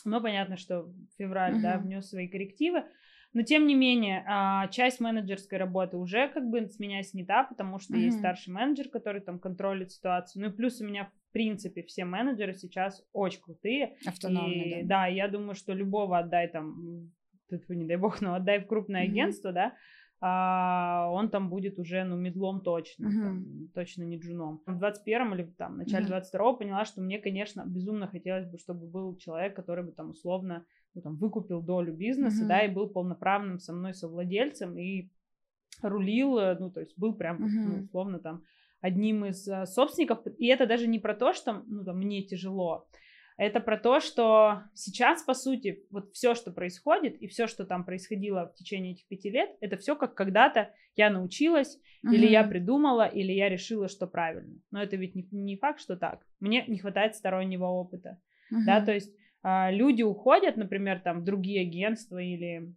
Но понятно, что февраль, mm-hmm. да, внес свои коррективы. Но тем не менее, а, часть менеджерской работы уже как бы с меня снята, потому что mm-hmm. есть старший менеджер, который там контролит ситуацию. Ну и плюс у меня в принципе все менеджеры сейчас очень крутые. Автономные, и, да. Да, я думаю, что любого отдай там, тут не дай бог, но отдай в крупное mm-hmm. агентство, да, а он там будет уже, ну, медлом точно, Мгм. там, точно не джуном. В 21-м или там в начале Мгм. 22-го поняла, что мне, конечно, безумно хотелось бы, чтобы был человек, который бы там условно ну, там, выкупил долю бизнеса, Мгм. да, и был полноправным со мной совладельцем, и рулил, э, ну, то есть был прям, вот, ну, условно, там, одним из э, собственников. И это даже не про то, что, ну, там, мне тяжело, это про то, что сейчас, по сути, вот все, что происходит, и все, что там происходило в течение этих пяти лет, это все как когда-то я научилась, или я придумала, или я решила, что правильно. Но это ведь не, не факт, что так. Мне не хватает стороннего опыта. Да, Мгм. то есть люди уходят, например, там в другие агентства или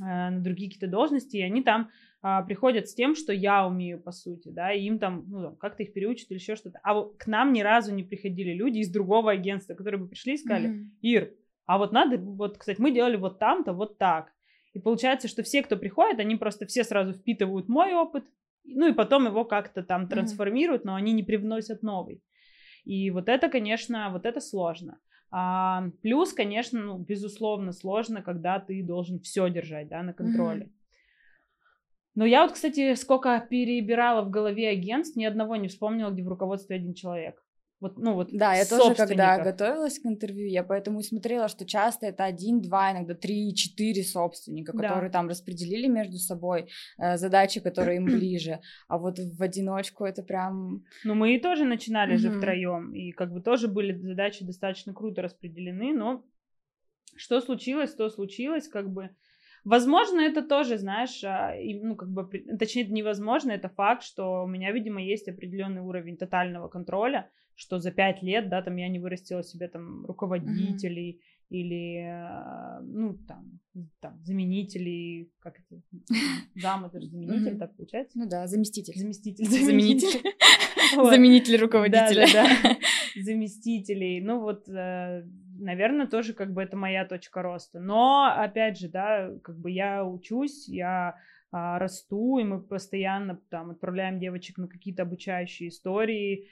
а, на другие какие-то должности, и они там а, приходят с тем, что я умею, по сути, да, и им там, ну, как-то их переучат или еще что-то. А вот к нам ни разу не приходили люди из другого агентства, которые бы пришли и сказали, Мгм. Ир, а вот надо, вот, кстати, мы делали вот там-то, вот так. И получается, что все, кто приходит, они просто все сразу впитывают мой опыт, ну и потом его как-то там трансформируют, но они не привносят новый. И вот это, конечно, вот это сложно. А, плюс, конечно, ну, безусловно, сложно, когда ты должен все держать, да, на контроле. Но я вот, кстати, сколько перебирала в голове агентств, ни одного не вспомнила, где в руководстве один человек. Вот, ну вот Да, я тоже, когда готовилась к интервью, я поэтому и смотрела, что часто это один, два, иногда три, четыре собственника, Да. которые там распределили между собой э, задачи, которые им *clears throat* ближе. А вот в одиночку это прям... Ну, мы и тоже начинали же Мгм. втроем, и как бы тоже были задачи достаточно круто распределены, но что случилось, то случилось, как бы. Возможно, это тоже, знаешь, а, ну, как бы, точнее, это невозможно, это факт, что у меня, видимо, есть определенный уровень тотального контроля, что за пять лет, да, там я не вырастила себе там руководителей или, а, ну, там, там, заменителей, как это, *laughs* зам, это же заменитель, Мгм. так получается? Ну да, заместитель. Заместитель. Заменитель. Заменитель *laughs* руководителя. Да-да-да. *laughs* Заместителей. Ну вот, наверное, тоже как бы это моя точка роста. Но, опять же, да, как бы я учусь, я а, расту, и мы постоянно там отправляем девочек на какие-то обучающие истории,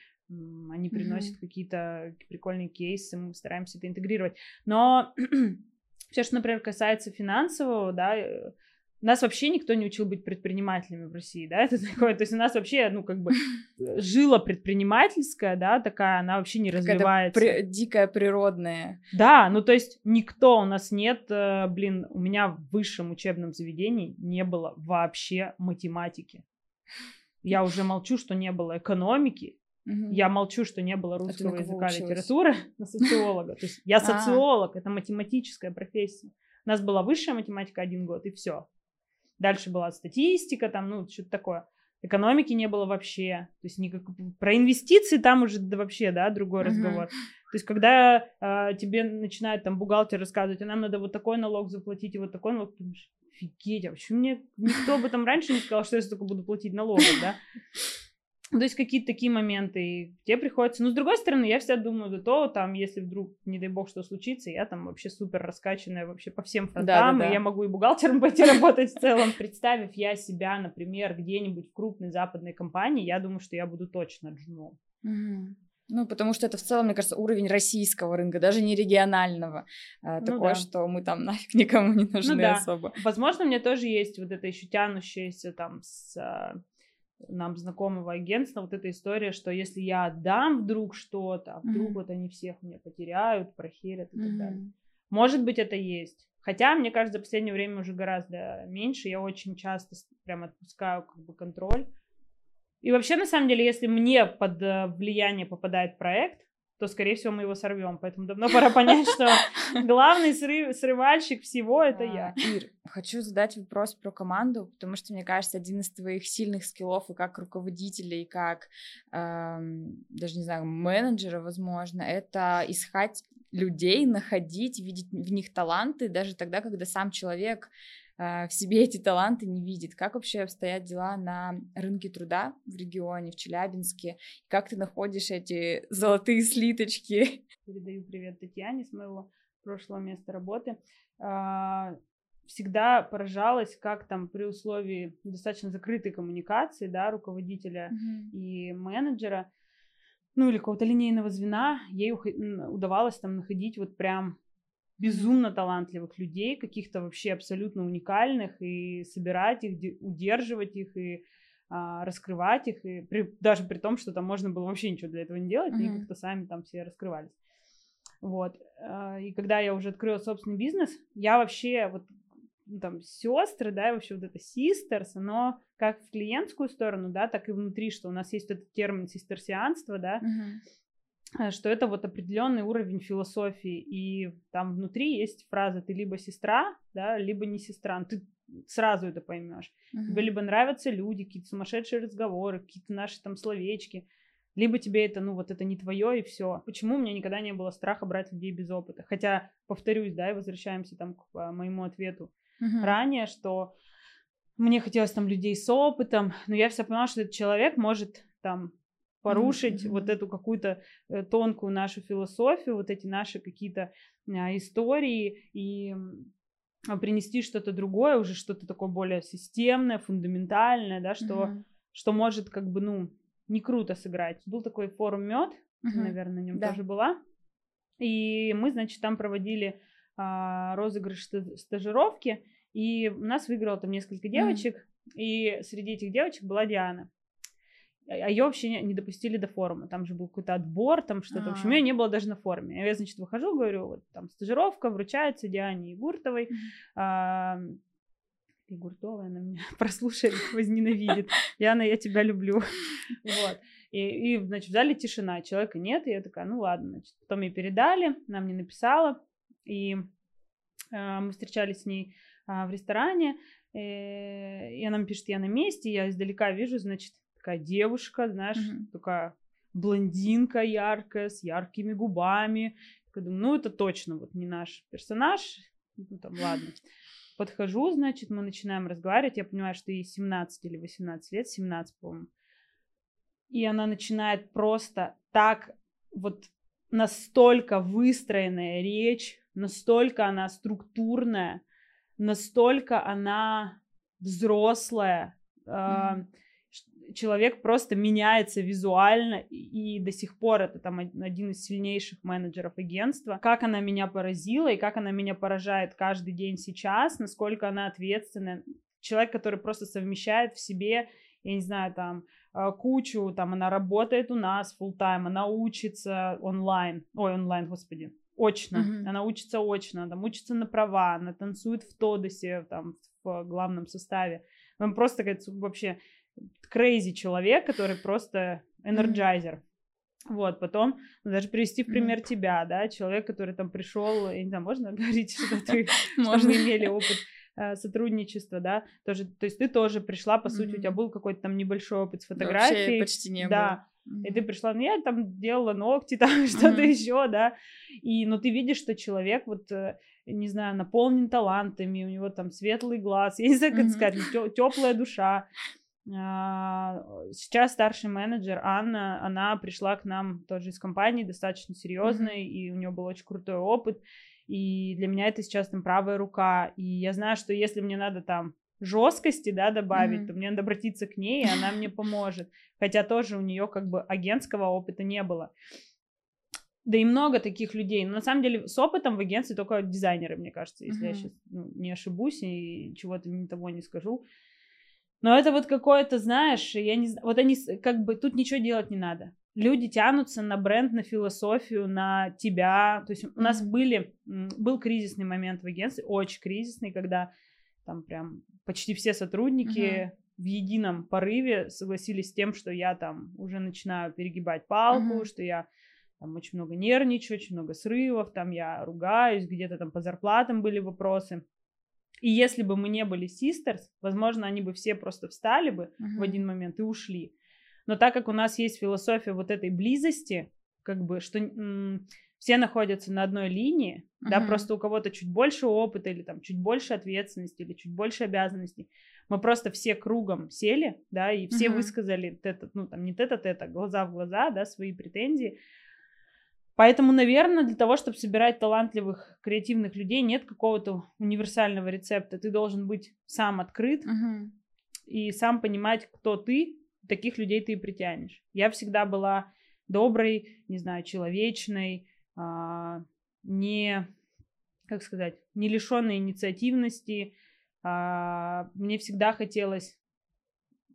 они приносят какие-то прикольные кейсы, мы стараемся это интегрировать. Но *clears throat* все, что, например, касается финансового, да, э, нас вообще никто не учил быть предпринимателями в России, да, *laughs* это такое, то есть у нас вообще, ну, как бы, *laughs* жила предпринимательская, да, такая, она вообще не развивается. при- дикая природная. Да, ну, то есть никто, у нас нет, э, блин, у меня в высшем учебном заведении не было вообще математики. Я уже молчу, что не было экономики, Мгм. я молчу, что не было русского кого языка, училась? литературы, *laughs* на социолога. То есть я А. социолог, это математическая профессия. У нас была высшая математика один год, и все. Дальше была статистика, там, ну, что-то такое. Экономики не было вообще. То есть никак... про инвестиции там уже да, вообще, да, другой Мгм. разговор. То есть когда а, тебе начинает там бухгалтер рассказывать, а нам надо вот такой налог заплатить и вот такой налог, ты думаешь, офигеть, а почему мне никто об этом раньше не сказал, что я столько буду платить налогов, да? Ну, То есть какие-то такие моменты, и тебе приходится... Ну, с другой стороны, я всегда думаю, да то, там, если вдруг, не дай бог, что случится, я там вообще супер раскачанная вообще по всем фронтам, Да-да-да. и я могу и бухгалтером *laughs* пойти работать в целом. Представив я себя, например, где-нибудь в крупной западной компании, я думаю, что я буду точно джуном. Ну, потому что это в целом, мне кажется, уровень российского рынка, даже не регионального. А, Ну такое, да. что мы там *laughs* нафиг никому не нужны да. особо. Возможно, мне тоже есть вот это еще тянущееся там с а, нам знакомого агентства, вот эта история, что если я отдам вдруг что-то, а вдруг Мгм. вот они всех меня потеряют, прохерят и так далее. Может быть, это есть. Хотя, мне кажется, в последнее время уже гораздо меньше. Я очень часто прям отпускаю как бы контроль. И вообще, на самом деле, если мне под э, влияние попадает проект, то, скорее всего, мы его сорвем. Поэтому давно пора понять, что *laughs* главный срыв- срывальщик всего это я. Ир, хочу задать вопрос про команду, потому что, мне кажется, один из твоих сильных скиллов и как руководителя, и как, эм, даже не знаю, менеджера, возможно, это искать людей, находить, видеть в них таланты, даже тогда, когда сам человек в себе эти таланты не видит. Как вообще обстоят дела на рынке труда в регионе, в Челябинске? Как ты находишь эти золотые слиточки? *laughs* Передаю привет Татьяне с моего прошлого места работы. А, Всегда поражалась, как там при условии достаточно закрытой коммуникации, да, руководителя и менеджера, ну или какого-то линейного звена, ей удавалось там находить вот прям безумно талантливых людей, каких-то вообще абсолютно уникальных, и собирать их, удерживать их, и а, раскрывать их, и при, даже при том, что там можно было вообще ничего для этого не делать, mm-hmm. они как-то сами там все раскрывались. Вот. А, и когда я уже открыла собственный бизнес, я вообще вот ну, там сестры, да, и вообще вот это sisters, но как в клиентскую сторону, да, так и внутри, что у нас есть этот термин сестерсианство, да, uh-huh. Что это вот определенный уровень философии, и там внутри есть фраза «ты либо сестра, да, либо не сестра», ну, ты сразу это поймешь. Uh-huh. Тебе либо нравятся люди, какие-то сумасшедшие разговоры, какие-то наши там словечки, либо тебе это, ну, вот это не твое и все. Почему у меня никогда не было страха брать людей без опыта? Хотя, повторюсь, да, и возвращаемся там к а, моему ответу uh-huh. ранее, что мне хотелось там людей с опытом, но я вся поняла, что этот человек может там порушить mm-hmm. вот эту какую-то э, тонкую нашу философию, вот эти наши какие-то а, истории и а, принести что-то другое, уже что-то такое более системное, фундаментальное, да, что, mm-hmm. что может как бы, ну, не круто сыграть. Был такой форум мед, mm-hmm. наверное, на нем да. тоже была. И мы, значит, там проводили а, розыгрыш стажировки, и у нас выиграло там несколько девочек, mm-hmm. и среди этих девочек была Диана. А, а ее вообще не, допустили до форума. Там же был какой-то отбор, там что-то. А-а-а. В общем, ее не было даже на форуме. Я, значит, выхожу, говорю, вот там стажировка вручается Диане Егуртовой. А, Егуртовая она меня *laughs* прослушает, возненавидит. Диана, я тебя люблю. Вот. И, и, значит, в зале тишина, человека нет, и я такая, ну ладно, значит. Потом ей передали, она мне написала, и э, мы встречались с ней э, в ресторане, э, и она мне пишет, я на месте, я издалека вижу, значит, такая девушка, знаешь, mm-hmm. такая блондинка яркая, с яркими губами. Я думаю, ну это точно вот не наш персонаж, ну там ладно. *laughs* Подхожу, значит, мы начинаем разговаривать, я понимаю, что ей 17 или 18 лет, 17, по-моему. И она начинает просто так вот настолько выстроенная речь, настолько она структурная, настолько она взрослая, mm-hmm человек просто меняется визуально, и, и до сих пор это там один из сильнейших менеджеров агентства. Как она меня поразила и как она меня поражает каждый день сейчас, насколько она ответственная. Человек, который просто совмещает в себе, я не знаю, там, а, кучу, там, она работает у нас full time, она учится онлайн, ой, онлайн, господи, очно, mm-hmm. она учится очно, там, учится на права, она танцует в Тодосе, там, в главном составе. Он просто, говорит, вообще crazy человек, который просто энерджайзер. Mm-hmm. Вот, потом ну, даже привести в пример mm-hmm. тебя, да, человек, который там пришел, я не знаю, можно *laughs* говорить, что ты, *laughs* что мы имели опыт э, сотрудничества, да, тоже, то есть ты тоже пришла, по сути, mm-hmm. у тебя был какой-то там небольшой опыт с фотографией. Вообще почти не да. было. И ты пришла, ну я там делала ногти, *laughs* там что-то еще, да. И, но ты видишь, что человек вот, э, не знаю, наполнен талантами, у него там светлый глаз, я не знаю, как сказать, теплая душа. А, сейчас старший менеджер Анна, она пришла к нам тоже из компании, достаточно серьезной, mm-hmm. и у нее был очень крутой опыт. И для меня это сейчас там правая рука. И я знаю, что если мне надо там жесткости, да, добавить, mm-hmm. то мне надо обратиться к ней, и она мне поможет. Хотя тоже у нее как бы агентского опыта не было. Да и много таких людей. Но на самом деле с опытом в агентстве только дизайнеры, мне кажется, если mm-hmm. я сейчас ну, не ошибусь и чего-то не того не скажу. Но это вот какое-то, знаешь, я не знаю, вот они как бы тут ничего делать не надо. Люди тянутся на бренд, на философию, на тебя. То есть у нас были, был кризисный момент в агентстве, очень кризисный, когда там прям почти все сотрудники uh-huh. в едином порыве согласились с тем, что я там уже начинаю перегибать палку, uh-huh. что я там очень много нервничаю, очень много срывов, там я ругаюсь, где-то там по зарплатам были вопросы. И если бы мы не были sisters, возможно, они бы все просто встали бы uh-huh. в один момент и ушли. Но так как у нас есть философия вот этой близости, как бы, что м- все находятся на одной линии, uh-huh. да, просто у кого-то чуть больше опыта или там чуть больше ответственности или чуть больше обязанностей, мы просто все кругом сели, да, и все uh-huh. высказали это, ну там не это-это, глаза в глаза, да, свои претензии, Поэтому, наверное, для того, чтобы собирать талантливых, креативных людей, нет какого-то универсального рецепта. Ты должен быть сам открыт uh-huh. и сам понимать, кто ты. Таких людей ты и притянешь. Я всегда была доброй, не знаю, человечной, а, не как сказать, не лишенная инициативности. А, мне всегда хотелось...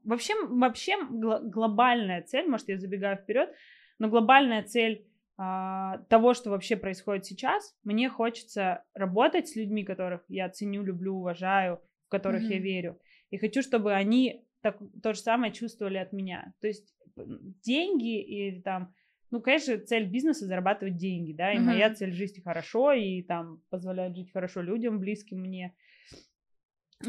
Вообще, вообще глобальная цель, может, я забегаю вперед, но глобальная цель того, что вообще происходит сейчас, мне хочется работать с людьми, которых я ценю, люблю, уважаю, в которых mm-hmm. я верю. И хочу, чтобы они так, то же самое чувствовали от меня. То есть деньги и там, ну, конечно, цель бизнеса зарабатывать деньги, да, и mm-hmm. моя цель жить хорошо и там позволять жить хорошо людям, близким мне,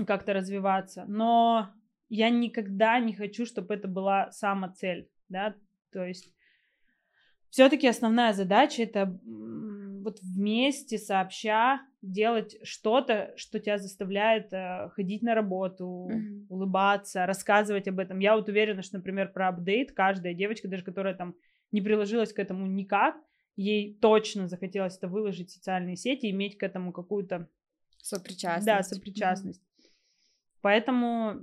как-то развиваться. Но я никогда не хочу, чтобы это была сама цель, да, то есть все-таки основная задача это вот вместе, сообща, делать что-то, что тебя заставляет э, ходить на работу, mm-hmm. улыбаться, рассказывать об этом. Я вот уверена, что, например, про апдейт каждая девочка, даже которая там не приложилась к этому никак, ей точно захотелось это выложить в социальные сети, иметь к этому какую-то сопричастность. Да, сопричастность. Mm-hmm. Поэтому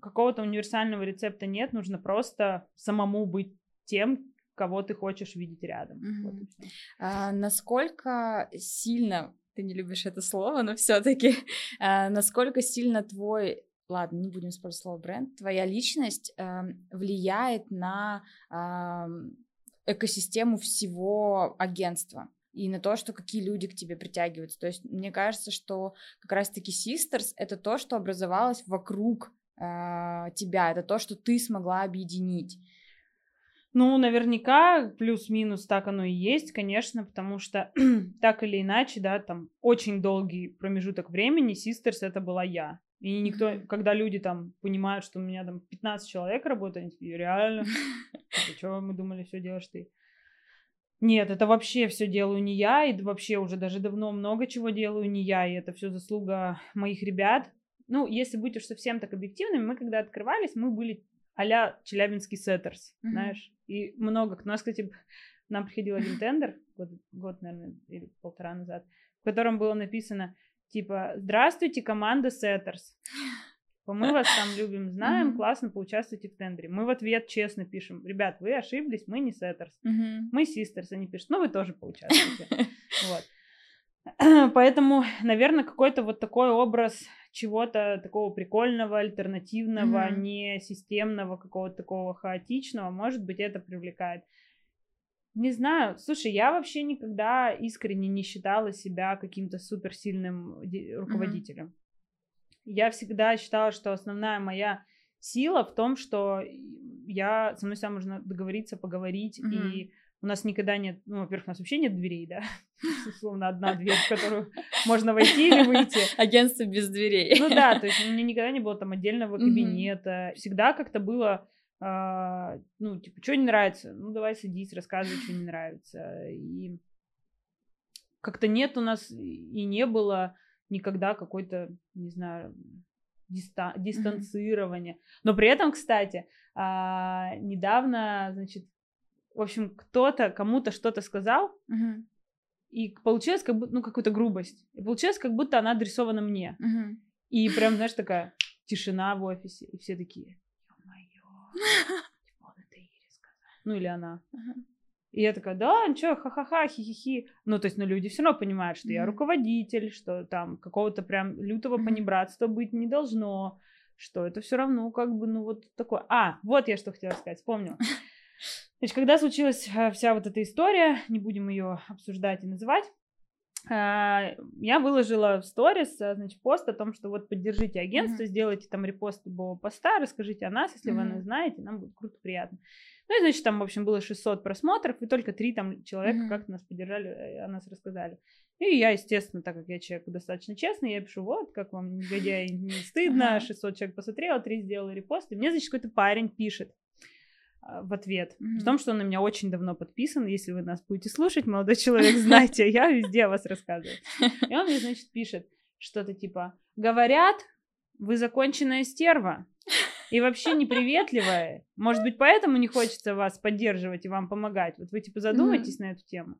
какого-то универсального рецепта нет, нужно просто самому быть тем, кого ты хочешь видеть рядом. Mm-hmm. Вот а, насколько сильно ты не любишь это слово, но все-таки *laughs* а, насколько сильно твой ладно, не будем использовать слово бренд, твоя личность э, влияет на э, экосистему всего агентства и на то, что какие люди к тебе притягиваются. То есть мне кажется, что как раз-таки Sisters — это то, что образовалось вокруг э, тебя, это то, что ты смогла объединить. Ну, наверняка плюс-минус так оно и есть, конечно, потому что *clears throat* так или иначе, да, там очень долгий промежуток времени Sisters это была я. И никто, mm-hmm. когда люди там понимают, что у меня там 15 человек работает, такие, реально? *laughs* Типа, что мы думали, все делаешь ты? Нет, это вообще все делаю не я, и вообще уже даже давно много чего делаю не я, и это все заслуга моих ребят. Ну, если быть уж совсем так объективными, мы когда открывались, мы были а-ля Челябинский Setters, mm-hmm. знаешь, и много. У нас, кстати, нам приходил один тендер, год, год, наверное, или полтора назад, в котором было написано, типа, здравствуйте, команда Setters. Мы вас там любим, *laughs* знаем, mm-hmm. классно, поучаствуйте в тендере. Мы в ответ честно пишем, ребят, вы ошиблись, мы не Setters, mm-hmm. мы Sisters. Они пишут, ну вы тоже поучаствуйте. *laughs* Вот. *clears throat* Поэтому, наверное, какой-то вот такой образ чего-то такого прикольного, альтернативного, mm-hmm. не системного, какого-то такого хаотичного, может быть, это привлекает. Не знаю, слушай, я вообще никогда искренне не считала себя каким-то суперсильным руководителем. Mm-hmm. Я всегда считала, что основная моя сила в том, что я со мной сам можно договориться, поговорить mm-hmm. и у нас никогда нет, ну, во-первых, у нас вообще нет дверей, да, *laughs* условно, одна дверь, в которую можно войти или выйти. Агентство без дверей. Ну да, то есть у меня никогда не было там отдельного кабинета. Всегда как-то было, а, ну, типа, что не нравится? Ну, давай садись, рассказывай, что не нравится. И как-то нет у нас и не было никогда какой-то, не знаю, диста- дистанцирования. Но при этом, кстати, а, недавно, значит, в общем, кто-то кому-то что-то сказал, угу. и получилось как будто, ну, какую-то грубость. И получилось, как будто она адресована мне. Угу. И прям, знаешь, такая тишина в офисе, и все такие, ё-моё, *laughs* он это Ире сказал. Ну, или она. Угу. И я такая, да, что, ха-ха-ха, хи-хи-хи. Ну, то есть, ну, люди все равно понимают, что mm-hmm. я руководитель, что там какого-то прям лютого mm-hmm. понебратства быть не должно, что это все равно как бы, ну, вот такое. А, вот я что хотела сказать, вспомнила. *laughs* Значит, когда случилась э, вся вот эта история, не будем ее обсуждать и называть, э, я выложила в сторис, э, значит, пост о том, что вот поддержите агентство, mm-hmm. сделайте там репост любого поста, расскажите о нас, если mm-hmm. вы нас знаете, нам будет круто, приятно. Ну и, значит, там, в общем, было 600 просмотров, и только три там человека mm-hmm. как-то нас поддержали, о нас рассказали. И я, естественно, так как я человек достаточно честный, я пишу, вот, как вам, негодяй, не стыдно, 600 человек посмотрел, три сделали репост, и мне, значит, какой-то парень пишет, в ответ. Mm-hmm. В том, что он на меня очень давно подписан. Если вы нас будете слушать, молодой человек, знайте, я везде о вас рассказываю. И он мне, значит, пишет что-то типа, говорят, вы законченная стерва и вообще неприветливая. Может быть, поэтому не хочется вас поддерживать и вам помогать. Вот вы, типа, задумайтесь mm-hmm. на эту тему.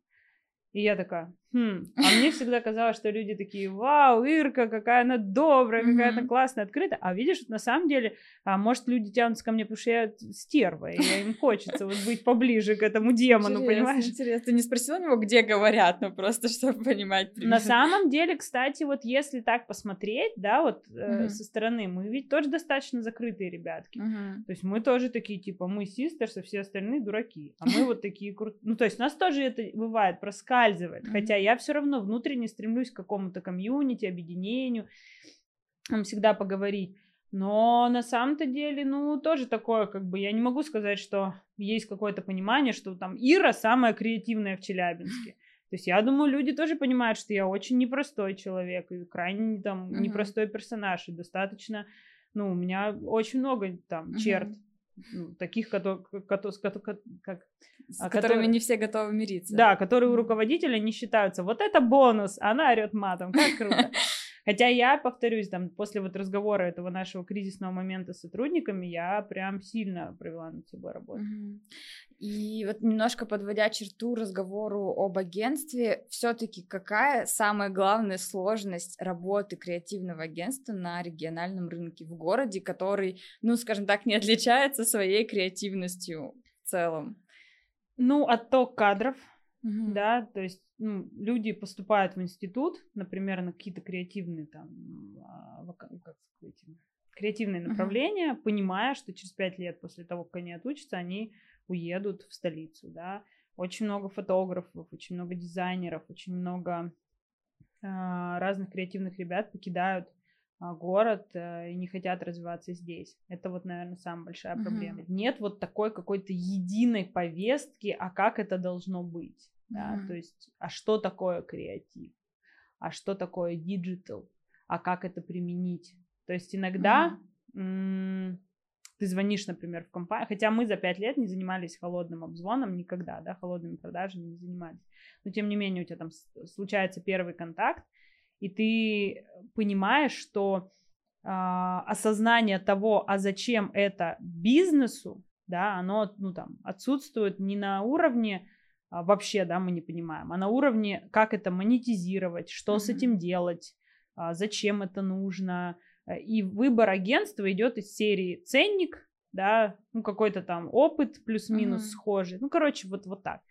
И я такая, хм. А мне всегда казалось, что люди такие, вау, Ирка, какая она добрая, какая она классная, открытая. А видишь, на самом деле, а, может, люди тянутся ко мне, потому что я стерва, и им хочется вот быть поближе к этому демону, интересно, понимаешь? Интересно. Ты не спросила него, где говорят, ну просто, *laughs* чтобы понимать. Примерно. На самом деле, кстати, вот если так посмотреть, да, вот э, со стороны, мы ведь тоже достаточно закрытые ребятки. То есть мы тоже такие, типа, мы систерс, а все остальные дураки. А мы вот такие крутые. Ну, то есть у нас тоже это бывает, проскальзывает. Хотя я все равно внутренне стремлюсь к какому-то комьюнити, объединению, всегда поговорить. Но на самом-то деле, ну, тоже такое, как бы, я не могу сказать, что есть какое-то понимание, что там Ира самая креативная в Челябинске. То есть я думаю, люди тоже понимают, что я очень непростой человек и крайне там uh-huh. непростой персонаж, и достаточно, ну, у меня очень много там uh-huh. черт, таких, которые, как, как, с а, которыми которые, не все готовы мириться. Да, которые у руководителя не считаются. Вот это бонус, она орет матом, как круто. *laughs* Хотя я, повторюсь, там, после вот разговора этого нашего кризисного момента с сотрудниками, я прям сильно провела над собой работу. И вот немножко подводя черту разговору об агентстве, все-таки какая самая главная сложность работы креативного агентства на региональном рынке в городе, который, ну, скажем так, не отличается своей креативностью в целом? Ну, отток кадров, угу. да, то есть ну, люди поступают в институт, например, на какие-то креативные там, а, как сказать, креативные направления, uh-huh. понимая, что через пять лет после того, как они отучатся, они уедут в столицу, да. Очень много фотографов, очень много дизайнеров, очень много а, разных креативных ребят покидают а, город э, и не хотят развиваться здесь. Это вот, наверное, самая большая проблема. Uh-huh. Нет вот такой какой-то единой повестки, а как это должно быть да, mm-hmm. то есть, а что такое креатив, а что такое digital, а как это применить. То есть иногда mm-hmm. м- ты звонишь, например, в компанию, хотя мы за пять лет не занимались холодным обзвоном никогда, да, холодными продажами не занимались, но тем не менее у тебя там случается первый контакт, и ты понимаешь, что э, осознание того, а зачем это бизнесу, да, оно, ну, там, отсутствует не на уровне вообще, да, мы не понимаем, а на уровне, как это монетизировать, что mm-hmm. с этим делать, а, зачем это нужно. Э, и выбор агентства идет из серии ценник, да, ну какой-то там опыт плюс-минус mm-hmm. схожий. Ну, короче, вот, вот так.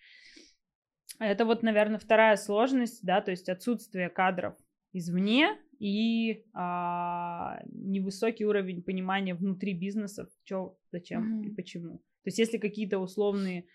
Это вот, наверное, вторая сложность, да, то есть отсутствие кадров извне и а, невысокий уровень понимания внутри бизнеса, что, зачем mm-hmm. и почему. То есть если какие-то условные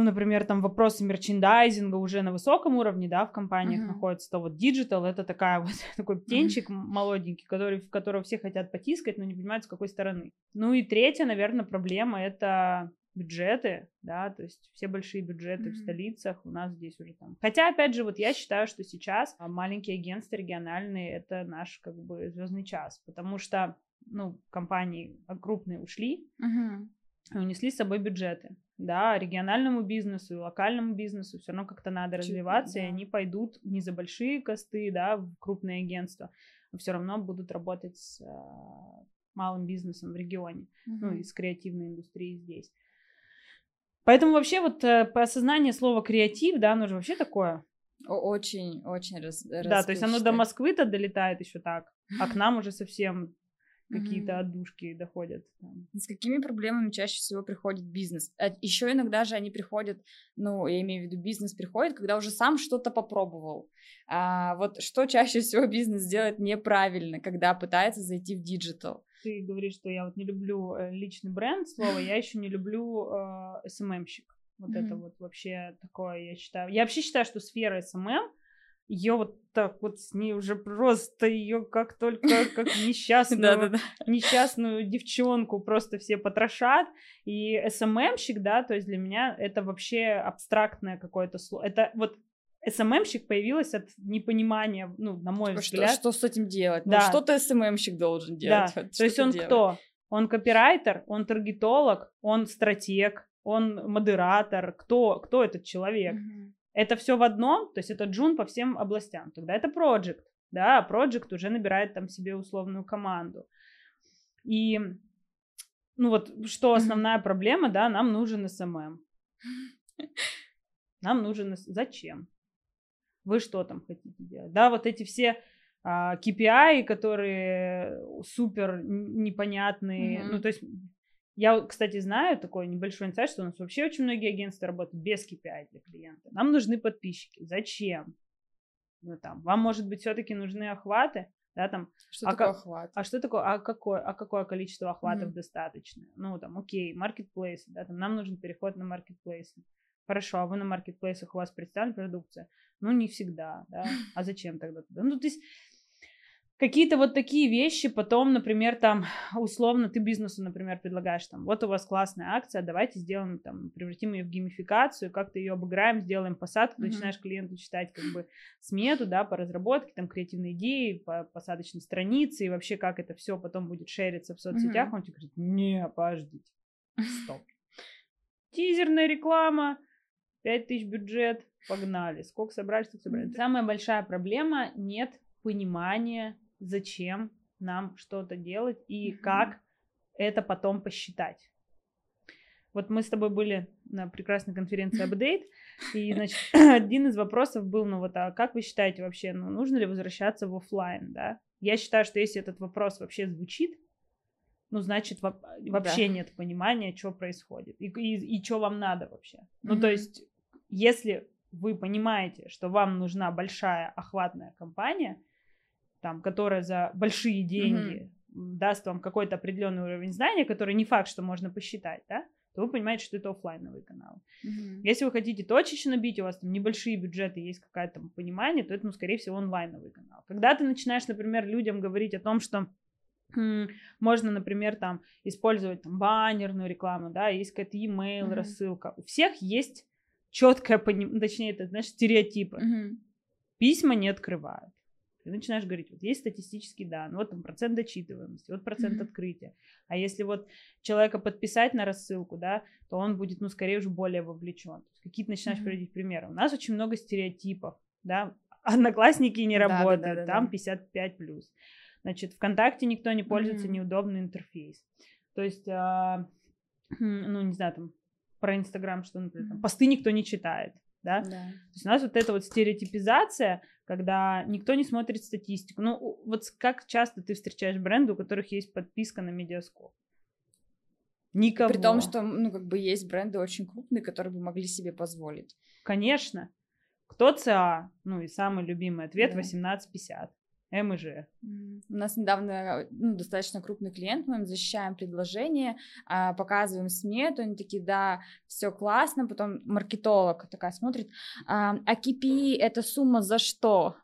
ну, например, там вопросы мерчендайзинга уже на высоком уровне, да, в компаниях uh-huh. находятся, то вот digital это такая вот *laughs* такой птенчик uh-huh. молоденький, который, в которого все хотят потискать, но не понимают, с какой стороны. Ну и третья, наверное, проблема это бюджеты, да, то есть все большие бюджеты mm-hmm. в столицах у нас здесь уже там. Хотя, опять же, вот я считаю, что сейчас маленькие агентства региональные это наш как бы звездный час, потому что, ну, компании крупные ушли, mm-hmm. Унесли с собой бюджеты да, региональному бизнесу и локальному бизнесу все равно как-то надо развиваться, да. и они пойдут не за большие косты, да, в крупные агентства, но все равно будут работать с э, малым бизнесом в регионе, угу. ну и с креативной индустрией здесь. Поэтому вообще вот э, по осознанию слова креатив, да, оно же вообще такое. Очень, очень раз. Да, то есть оно до Москвы-то долетает еще так, а к нам уже совсем какие-то отдушки доходят. С какими проблемами чаще всего приходит бизнес? А еще иногда же они приходят, ну, я имею в виду, бизнес приходит, когда уже сам что-то попробовал. А вот что чаще всего бизнес делает неправильно, когда пытается зайти в digital? Ты говоришь, что я вот не люблю э, личный бренд слово, я еще не люблю э, SMM-щик. Вот mm-hmm. это вот вообще такое, я считаю. Я вообще считаю, что сфера SMM ее вот так вот с ней уже просто ее как только как *laughs* несчастную несчастную девчонку просто все потрошат и СММщик да то есть для меня это вообще абстрактное какое-то слово это вот СММщик появилась от непонимания, ну, на мой типа, взгляд. Что, что с этим делать? Ну, да. Ну, что-то СММщик должен делать. Да. Вот, то есть он делать? кто? Он копирайтер, он таргетолог, он стратег, он модератор. Кто, кто этот человек? Mm-hmm это все в одном, то есть это джун по всем областям, тогда это проект, да, а проект уже набирает там себе условную команду. И, ну вот, что основная проблема, да, нам нужен SMM. Нам нужен... Зачем? Вы что там хотите делать? Да, вот эти все а, KPI, которые супер непонятные. Mm-hmm. Ну, то есть я, кстати, знаю такой небольшой инсайт, что у нас вообще очень многие агентства работают без KPI для клиента. Нам нужны подписчики. Зачем? Ну, там, вам, может быть, все-таки нужны охваты, да, там. Что а такое как, охват? А что такое, а какое, а какое количество охватов mm-hmm. достаточно? Ну, там, окей, маркетплейс, да, там, нам нужен переход на маркетплейс. Хорошо, а вы на маркетплейсах, у вас представлена продукция? Ну, не всегда, да. А зачем тогда туда? Ну, то есть какие-то вот такие вещи потом, например, там, *sighs* условно, ты бизнесу, например, предлагаешь, там, вот у вас классная акция, давайте сделаем, там, превратим ее в геймификацию, как-то ее обыграем, сделаем посадку, mm-hmm. начинаешь клиенту читать, как бы, смету, да, по разработке, там, креативные идеи, по посадочной странице, и вообще, как это все потом будет шериться в соцсетях, mm-hmm. он тебе говорит, не, подождите, стоп. *laughs* Тизерная реклама, 5000 бюджет, погнали. Сколько собрали, столько собрали. Самая большая проблема — нет понимания зачем нам что-то делать и mm-hmm. как это потом посчитать. Вот мы с тобой были на прекрасной конференции *laughs* Update, и, значит, *clears throat* один из вопросов был, ну вот, а как вы считаете вообще, ну, нужно ли возвращаться в офлайн, да? Я считаю, что если этот вопрос вообще звучит, ну, значит, во- вообще да. нет понимания, что происходит и, и, и что вам надо вообще. Mm-hmm. Ну, то есть, если вы понимаете, что вам нужна большая охватная компания, там, которая за большие деньги mm-hmm. даст вам какой-то определенный уровень знания, который не факт, что можно посчитать, да, то вы понимаете, что это офлайновый канал. Mm-hmm. Если вы хотите точечно бить, у вас там небольшие бюджеты, есть какое-то понимание, то это, ну, скорее всего, онлайновый канал. Когда ты начинаешь, например, людям говорить о том, что можно, например, там использовать там баннерную рекламу, да, есть какая-то email mm-hmm. рассылка. У всех есть четкое понимание, точнее, это, знаешь, стереотипы. Mm-hmm. Письма не открывают. Ты начинаешь говорить, вот есть статистические данные, вот там процент дочитываемости, вот процент mm-hmm. открытия. А если вот человека подписать на рассылку, да, то он будет, ну, скорее уже более вовлечен. Какие-то начинаешь mm-hmm. приводить примеры. У нас очень много стереотипов, да, *laughs* одноклассники не работают, да, да, да, там 55 плюс. Значит, ВКонтакте никто не пользуется, mm-hmm. неудобный интерфейс. То есть, а, *clears throat* ну, не знаю, там, про Инстаграм, что, например, там, посты никто не читает да? да. То есть у нас вот эта вот стереотипизация, когда никто не смотрит статистику. Ну, вот как часто ты встречаешь бренды, у которых есть подписка на медиаскоп? Никого. При том, что, ну, как бы есть бренды очень крупные, которые бы могли себе позволить. Конечно. Кто ЦА? Ну, и самый любимый ответ да. 1850. М и Ж. У нас недавно ну, достаточно крупный клиент, мы им защищаем предложение, а, показываем смету, они такие, да, все классно, потом маркетолог такая смотрит, а, а KPI это сумма за что?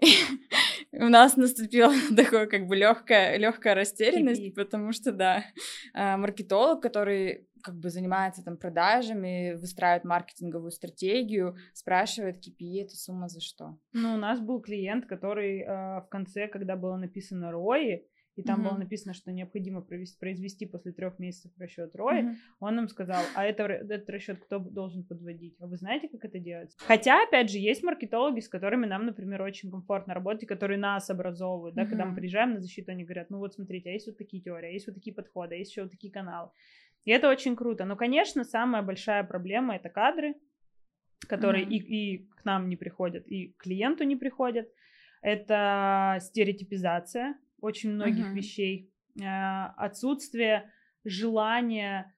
*laughs* У нас наступила *laughs* такое как бы легкая легкая растерянность, потому что да, а, маркетолог, который как бы занимается там продажами, выстраивает маркетинговую стратегию, спрашивает KPI, это сумма за что? Ну, у нас был клиент, который э, в конце, когда было написано ROI, и там mm-hmm. было написано, что необходимо провести, произвести после трех месяцев расчет ROI, mm-hmm. он нам сказал, а это, этот расчет кто должен подводить? А вы знаете, как это делать? Хотя, опять же, есть маркетологи, с которыми нам, например, очень комфортно работать, которые нас образовывают, да, mm-hmm. когда мы приезжаем на защиту, они говорят, ну вот смотрите, а есть вот такие теории, а есть вот такие подходы, а есть еще вот такие каналы. И это очень круто. Но, конечно, самая большая проблема это кадры, которые mm-hmm. и, и к нам не приходят, и к клиенту не приходят. Это стереотипизация очень многих mm-hmm. вещей, э, отсутствие желания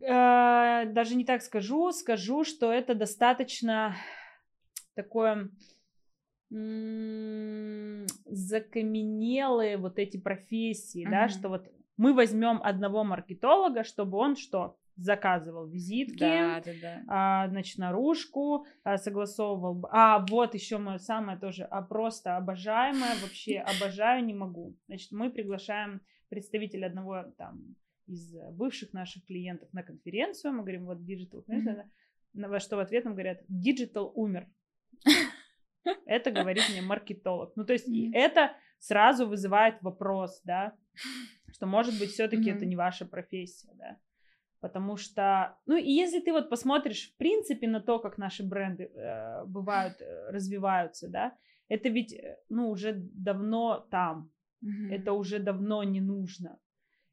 э, даже не так скажу, скажу, что это достаточно такое закаменелые вот эти профессии, mm-hmm. да, что вот мы возьмем одного маркетолога, чтобы он что? заказывал визитки, да, да, да. А, значит, наружку, а, согласовывал. А, вот еще мое самое тоже, а просто обожаемое, вообще *laughs* обожаю, не могу. Значит, мы приглашаем представителя одного там из бывших наших клиентов на конференцию, мы говорим, вот Digital, mm-hmm. во что в ответ нам говорят, Digital умер. *laughs* Это говорит мне маркетолог. Ну, то есть это сразу вызывает вопрос, да, что, может быть, все-таки mm-hmm. это не ваша профессия, да. Потому что, ну, и если ты вот посмотришь, в принципе, на то, как наши бренды э, бывают, э, развиваются, да, это ведь, э, ну, уже давно там, mm-hmm. это уже давно не нужно.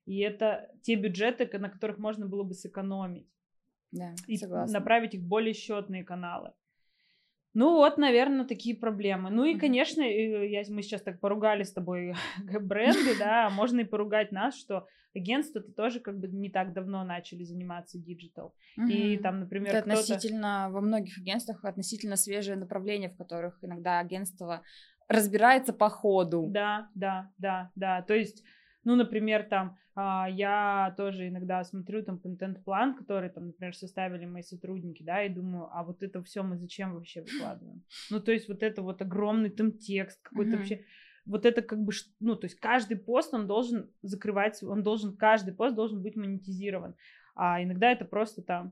И это те бюджеты, на которых можно было бы сэкономить. Да, и согласна. направить их в более счетные каналы. Ну вот, наверное, такие проблемы. Ну и, конечно, я, мы сейчас так поругали с тобой *laughs* бренды, да, можно и поругать нас, что агентства-то тоже как бы не так давно начали заниматься digital. И там, например, Это относительно, во многих агентствах относительно свежее направление, в которых иногда агентство разбирается по ходу. Да, да, да, да. То есть, ну, например, там а, я тоже иногда смотрю там контент-план, который там, например, составили мои сотрудники, да, и думаю, а вот это все мы зачем вообще выкладываем? Ну, то есть вот это вот огромный там текст какой-то Мгм. вообще. Вот это как бы, ну, то есть каждый пост, он должен закрывать, он должен, каждый пост должен быть монетизирован. А иногда это просто там,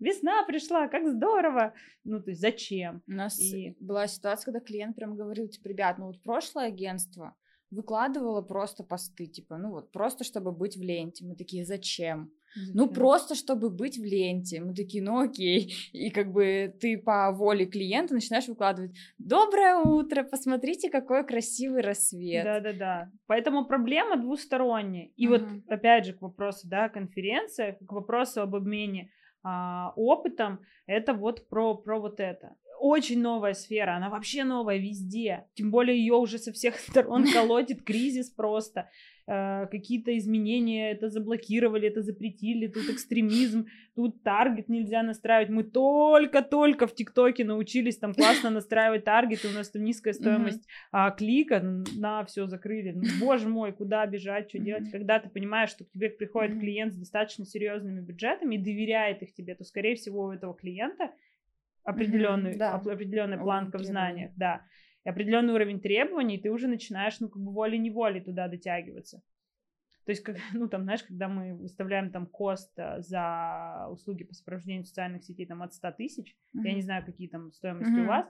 весна пришла, как здорово. Ну, то есть зачем? У нас И- была ситуация, когда клиент прям говорил, типа, ребят, ну вот прошлое агентство выкладывало просто посты, типа, ну вот просто чтобы быть в ленте. Мы такие, зачем? Ну Зачем? просто чтобы быть в ленте. Мы такие, ну окей. *laughs* И как бы ты по воле клиента начинаешь выкладывать, доброе утро, посмотрите, какой красивый рассвет. Да-да-да. Поэтому проблема двусторонняя. И Мгм. вот опять же к вопросу, да, конференция, к вопросу об обмене а, опытом, это вот про, про вот это. Очень новая сфера, она вообще новая везде. Тем более ее уже со всех *laughs* сторон *laughs* колотит кризис просто. Э, Какие-то изменения это заблокировали, это запретили, тут экстремизм, тут таргет нельзя настраивать. Мы только-только в ТикТоке научились там классно *laughs* настраивать таргеты, у нас там низкая стоимость а, клика, на все закрыли. Ну, боже мой, куда бежать, что делать? Когда ты понимаешь, что к тебе приходит клиент с достаточно серьезными бюджетами и доверяет их тебе, то, скорее всего, у этого клиента определенный, да. оп- определенная планка в знаниях, да, и определенный уровень требований, и ты уже начинаешь, ну, как бы волей-неволей туда дотягиваться. То есть, как, *laughs* ну, там, знаешь, когда мы выставляем там кост а, за услуги по сопровождению социальных сетей там от 100 тысяч, я не знаю, какие там стоимости Мгм. у вас,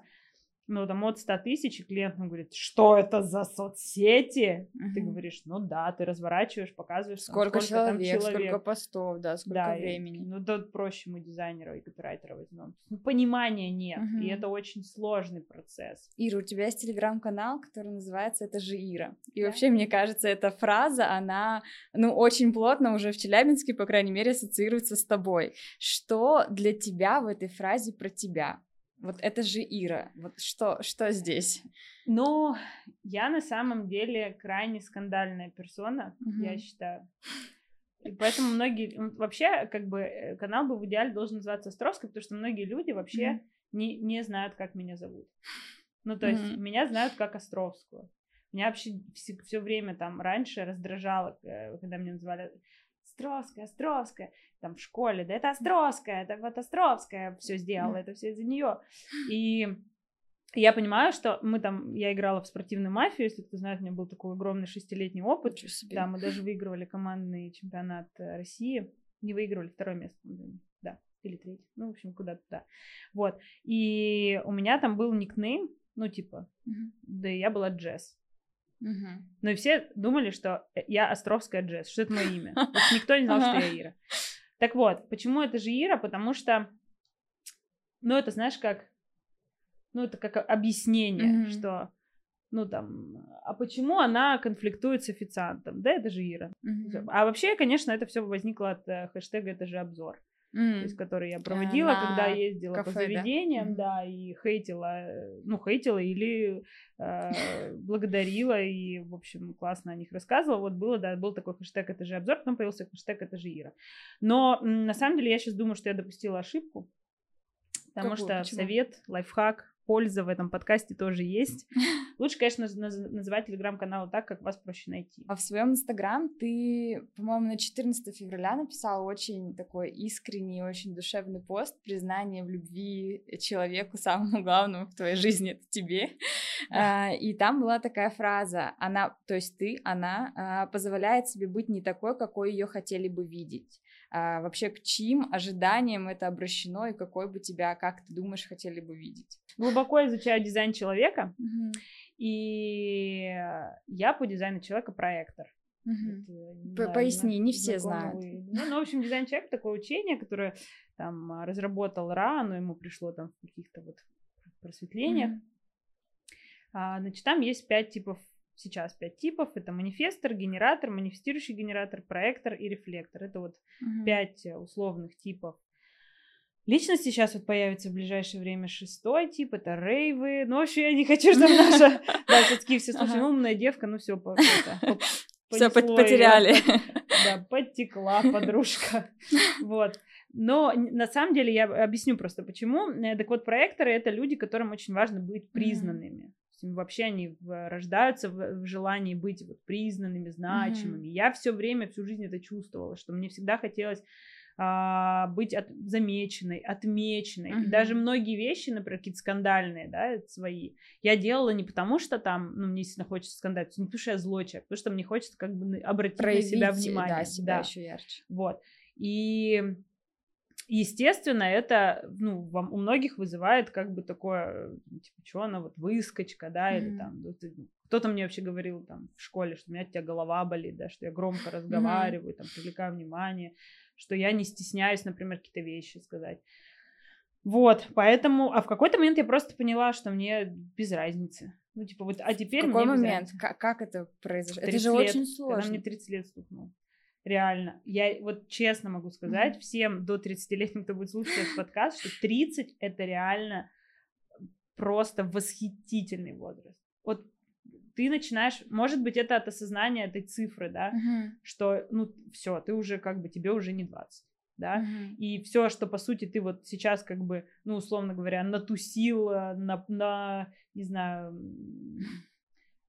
но там от 100 тысяч, и клиент ну, говорит, что это за соцсети? Ты Мгм. говоришь, ну да, ты разворачиваешь, показываешь, там, Сколько, там человек, сколько постов, да, сколько Да, и, времени. ну, тут проще мы дизайнера и копирайтера возьмем. Ну, понимания нет, Мгм. и это очень сложный процесс. Ира, у тебя есть телеграм-канал, который называется «Это же Ира». И Да. вообще, мне кажется, эта фраза, она, ну, очень плотно уже в Челябинске, по крайней мере, ассоциируется с тобой. Что для тебя в этой фразе про тебя? Вот это же Ира. Вот что, что здесь? Ну, я на самом деле крайне скандальная персона, я Мгм. считаю. И поэтому многие... Вообще, как бы, э, канал бы в идеале должен называться Островской, потому что многие люди вообще Мгм. не, не знают, как меня зовут. Ну, то есть, Мгм. меня знают как Островскую. Меня вообще все, время там раньше раздражало, э, когда меня называли Островская, Островская, там в школе, да это Островская, это вот Островская все сделала, это все из-за нее. И я понимаю, что мы там, я играла в спортивную мафию, если кто знает, у меня был такой огромный шестилетний опыт, да, мы даже выигрывали командный чемпионат э, России. Не выигрывали, второе место, да, или третье. Ну, в общем, куда-то туда. Вот. И у меня там был никнейм, ну, типа, Мгм. да и я была Джесс. Мгм. Ну, и все думали, что я Островская Джесс, что это мое имя. *laughs* Вот никто не знал, что я Ира. Так вот, почему это же Ира? Потому что, ну, это, знаешь, как, ну, это как объяснение, Мгм. что, ну, там, а почему она конфликтует с официантом? Да, это же Ира. Мгм. А вообще, конечно, это все возникло от э, хэштега «Это же обзор», М. есть, который я проводила, на когда ездила по кафе, да? заведениям, Мгм. да, и хейтила, э, ну, хейтила или э, *laughs* благодарила, и, в общем, классно о них рассказывала. Вот было, да, был такой хэштег «Это же обзор», потом появился хэштег «Это же Ира». Но, на самом деле, я сейчас думаю, что я допустила ошибку, потому Какую? что Почему? совет, лайфхак, польза в этом подкасте тоже есть. *laughs* Лучше, конечно, наз- наз- называть телеграм-канал так, как вас проще найти. А в своем инстаграм ты, по-моему, на 14 февраля написал очень такой искренний, очень душевный пост признание в любви человеку самому главному в твоей жизни это тебе. *laughs* А, И там была такая фраза: она, то есть ты, она а, позволяет себе быть не такой, какой ее хотели бы видеть. А, Вообще к чьим ожиданиям это обращено и какой бы тебя, как ты думаешь, хотели бы видеть? Глубоко изучаю дизайн человека, и я по дизайну человека проектор. Вот, э, знаю, поясни, не все знают. вы. *laughs* Ну, ну, в общем, дизайн человека такое учение, которое там а, разработал Ра, но ему пришло там в каких-то вот просветлениях. Мгм. А, значит, там есть пять типов, сейчас пять типов. Это манифестор, генератор, манифестирующий генератор, проектор и рефлектор. Это вот Мгм. пять э, условных типов Личности сейчас вот появится в ближайшее время шестой тип, это рейвы. Ну, вообще, я не хочу, *laughs* чтобы наша... Да, все-таки все слушали, ну, умная девка, ну, все, *laughs* все потеряли. Да, подтекла подружка. *laughs* Вот. Но на самом деле я объясню просто почему. Э, так вот, проекторы это люди, которым очень важно быть признанными. Mm-hmm. Вообще они рождаются в, в желании быть вот признанными, значимыми. Mm-hmm. Я все время, всю жизнь это чувствовала, что мне всегда хотелось а, быть от, замеченной, отмеченной. И даже многие вещи, например, какие-то скандальные, да, свои, я делала не потому, что там, ну, мне сильно хочется скандалить, не потому что я злой человек, потому что мне хочется как бы обратить Проявить, на себя внимание. Да, себя да. еще ярче. Вот. И естественно, это, ну, у многих вызывает как бы такое, типа, что она вот выскочка, да, mm-hmm. или там, ну, кто-то мне вообще говорил там в школе, что у меня у тебя голова болит, да, что я громко разговариваю, mm-hmm. там, привлекаю внимание что я не стесняюсь, например, какие-то вещи сказать. Вот, поэтому, а в какой-то момент я просто поняла, что мне без разницы. Ну, типа, вот, а теперь В какой момент? Как, как это произошло? Это же лет, очень сложно. Когда мне 30 лет стукнуло. Реально. Я вот честно могу сказать mm-hmm. всем до 30-летним, кто будет слушать этот подкаст, что 30 — это реально просто восхитительный возраст. Вот ты начинаешь, может быть, это от осознания этой цифры, да, uh-huh. что, ну, все, ты уже как бы, тебе уже не 20, да, uh-huh. и все, что, по сути, ты вот сейчас как бы, ну, условно говоря, натусил, на, на не знаю,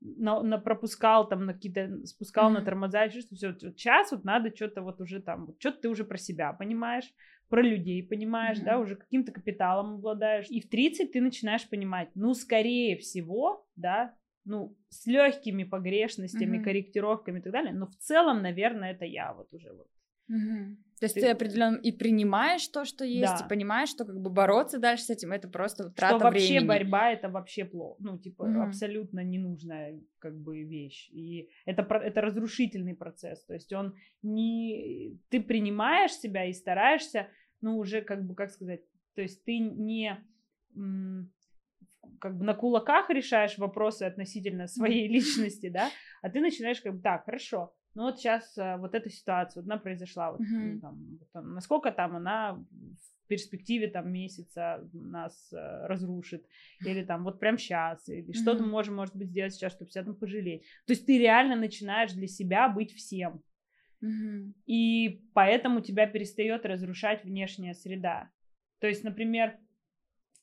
на, на пропускал там на какие-то спускал mm-hmm. на тормоза еще что все вот час вот надо что-то вот уже там вот что-то ты уже про себя понимаешь про людей понимаешь mm-hmm. да уже каким-то капиталом обладаешь и в 30 ты начинаешь понимать ну скорее всего да ну, с легкими погрешностями, mm-hmm. корректировками и так далее, но в целом, наверное, это я вот уже вот. Mm-hmm. То есть ты, определенно и принимаешь то, что есть, да. и понимаешь, что как бы бороться дальше с этим, это просто трата что вообще времени. борьба это вообще плохо, ну типа mm-hmm. абсолютно ненужная как бы вещь, и это это разрушительный процесс, то есть он не ты принимаешь себя и стараешься, ну уже как бы как сказать, то есть ты не как бы на кулаках решаешь вопросы относительно своей *laughs* личности, да, а ты начинаешь как бы, так, хорошо, ну вот сейчас а, вот эта ситуация, вот она произошла, вот, mm-hmm. там, там, насколько там она в перспективе там месяца нас э, разрушит, или там вот прям сейчас, или mm-hmm. что мы можем, может быть, сделать сейчас, чтобы себя там пожалеть. То есть ты реально начинаешь для себя быть всем. Mm-hmm. И поэтому тебя перестает разрушать внешняя среда. То есть, например,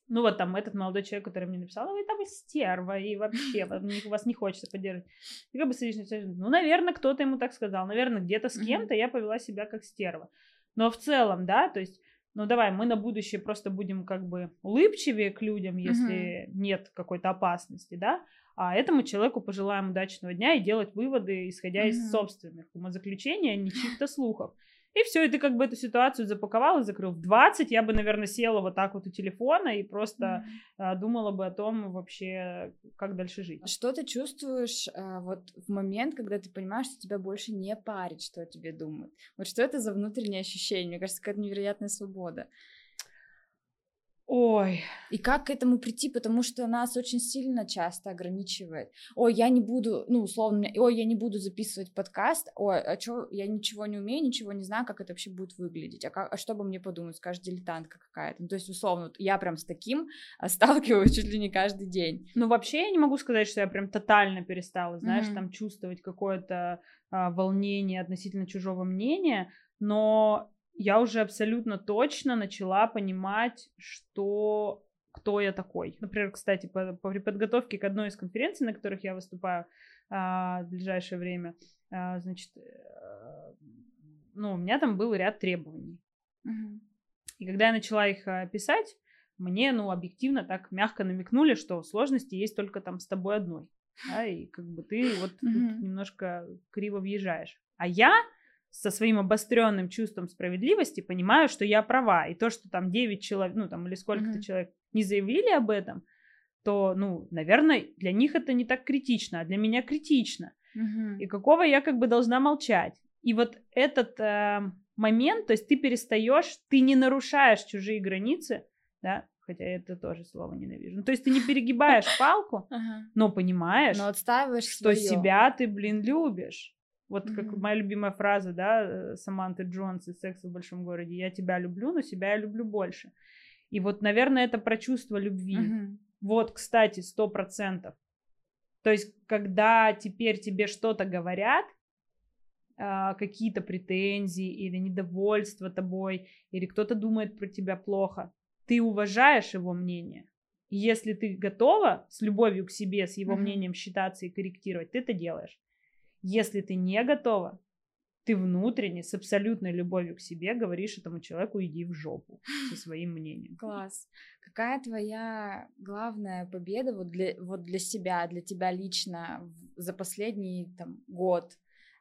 ну вот там этот молодой человек, который мне написал, вы там стерва, и вообще вас не хочется поддерживать. И как бы садишься, ну, наверное, кто-то ему так сказал, наверное, где-то с кем-то я повела себя как стерва. Но в целом, да, то есть, ну давай, мы на будущее просто будем как бы улыбчивее к людям, если mm-hmm. нет какой-то опасности, да, а этому человеку пожелаем удачного дня и делать выводы, исходя mm-hmm. из собственных умозаключений, а не чьих-то слухов. И все, и ты как бы эту ситуацию запаковал и закрыл. В 20 я бы, наверное, села вот так вот у телефона и просто mm-hmm. думала бы о том вообще, как дальше жить. А что ты чувствуешь а, вот в момент, когда ты понимаешь, что тебя больше не парит, что о тебе думают? Вот что это за внутреннее ощущение? Мне кажется, какая-то невероятная свобода. Ой. И как к этому прийти, потому что нас очень сильно часто ограничивает. Ой, я не буду, ну, условно, ой, я не буду записывать подкаст, ой, а что, я ничего не умею, ничего не знаю, как это вообще будет выглядеть, а, как, а что бы мне подумать, скажет дилетантка какая-то. Ну, то есть, условно, я прям с таким а, *laughs* сталкиваюсь чуть ли не каждый день. Ну, вообще я не могу сказать, что я прям тотально перестала, знаешь, mm-hmm. там чувствовать какое-то а, волнение относительно чужого мнения, но я уже абсолютно точно начала понимать, что кто я такой. Например, кстати, по, по, при подготовке к одной из конференций, на которых я выступаю а, в ближайшее время, а, значит, а, ну, у меня там был ряд требований. И когда я начала их а, писать, мне, ну, объективно так мягко намекнули, что сложности есть только там с тобой одной. Да, и как бы ты вот uh-huh. немножко криво въезжаешь. А я со своим обостренным чувством справедливости понимаю, что я права. И то, что там 9 человек, ну там или сколько-то mm-hmm. человек не заявили об этом, то, ну, наверное, для них это не так критично, а для меня критично. Mm-hmm. И какого я как бы должна молчать. И вот этот э, момент, то есть ты перестаешь, ты не нарушаешь чужие границы, да, хотя это тоже слово ненавижу. Ну, то есть ты не перегибаешь *laughs* палку, но понимаешь, но отстаиваешь что себя ты, блин, любишь Вот как моя любимая фраза, да, э, Саманты Джонс из «Секса в большом городе». «Я тебя люблю, но себя я люблю больше». И вот, наверное, это про чувство любви. Mm-hmm. Вот, кстати, сто процентов. То есть, когда теперь тебе что-то говорят, а, какие-то претензии или недовольство тобой, или кто-то думает про тебя плохо, ты уважаешь его мнение. И если ты готова с любовью к себе, с его mm-hmm. мнением считаться и корректировать, ты это делаешь. Если ты не готова, ты внутренне, с абсолютной любовью к себе говоришь этому человеку, иди в жопу со *gasps* своим мнением. Класс. Какая твоя главная победа вот для, вот для себя, для тебя лично за последний там, год?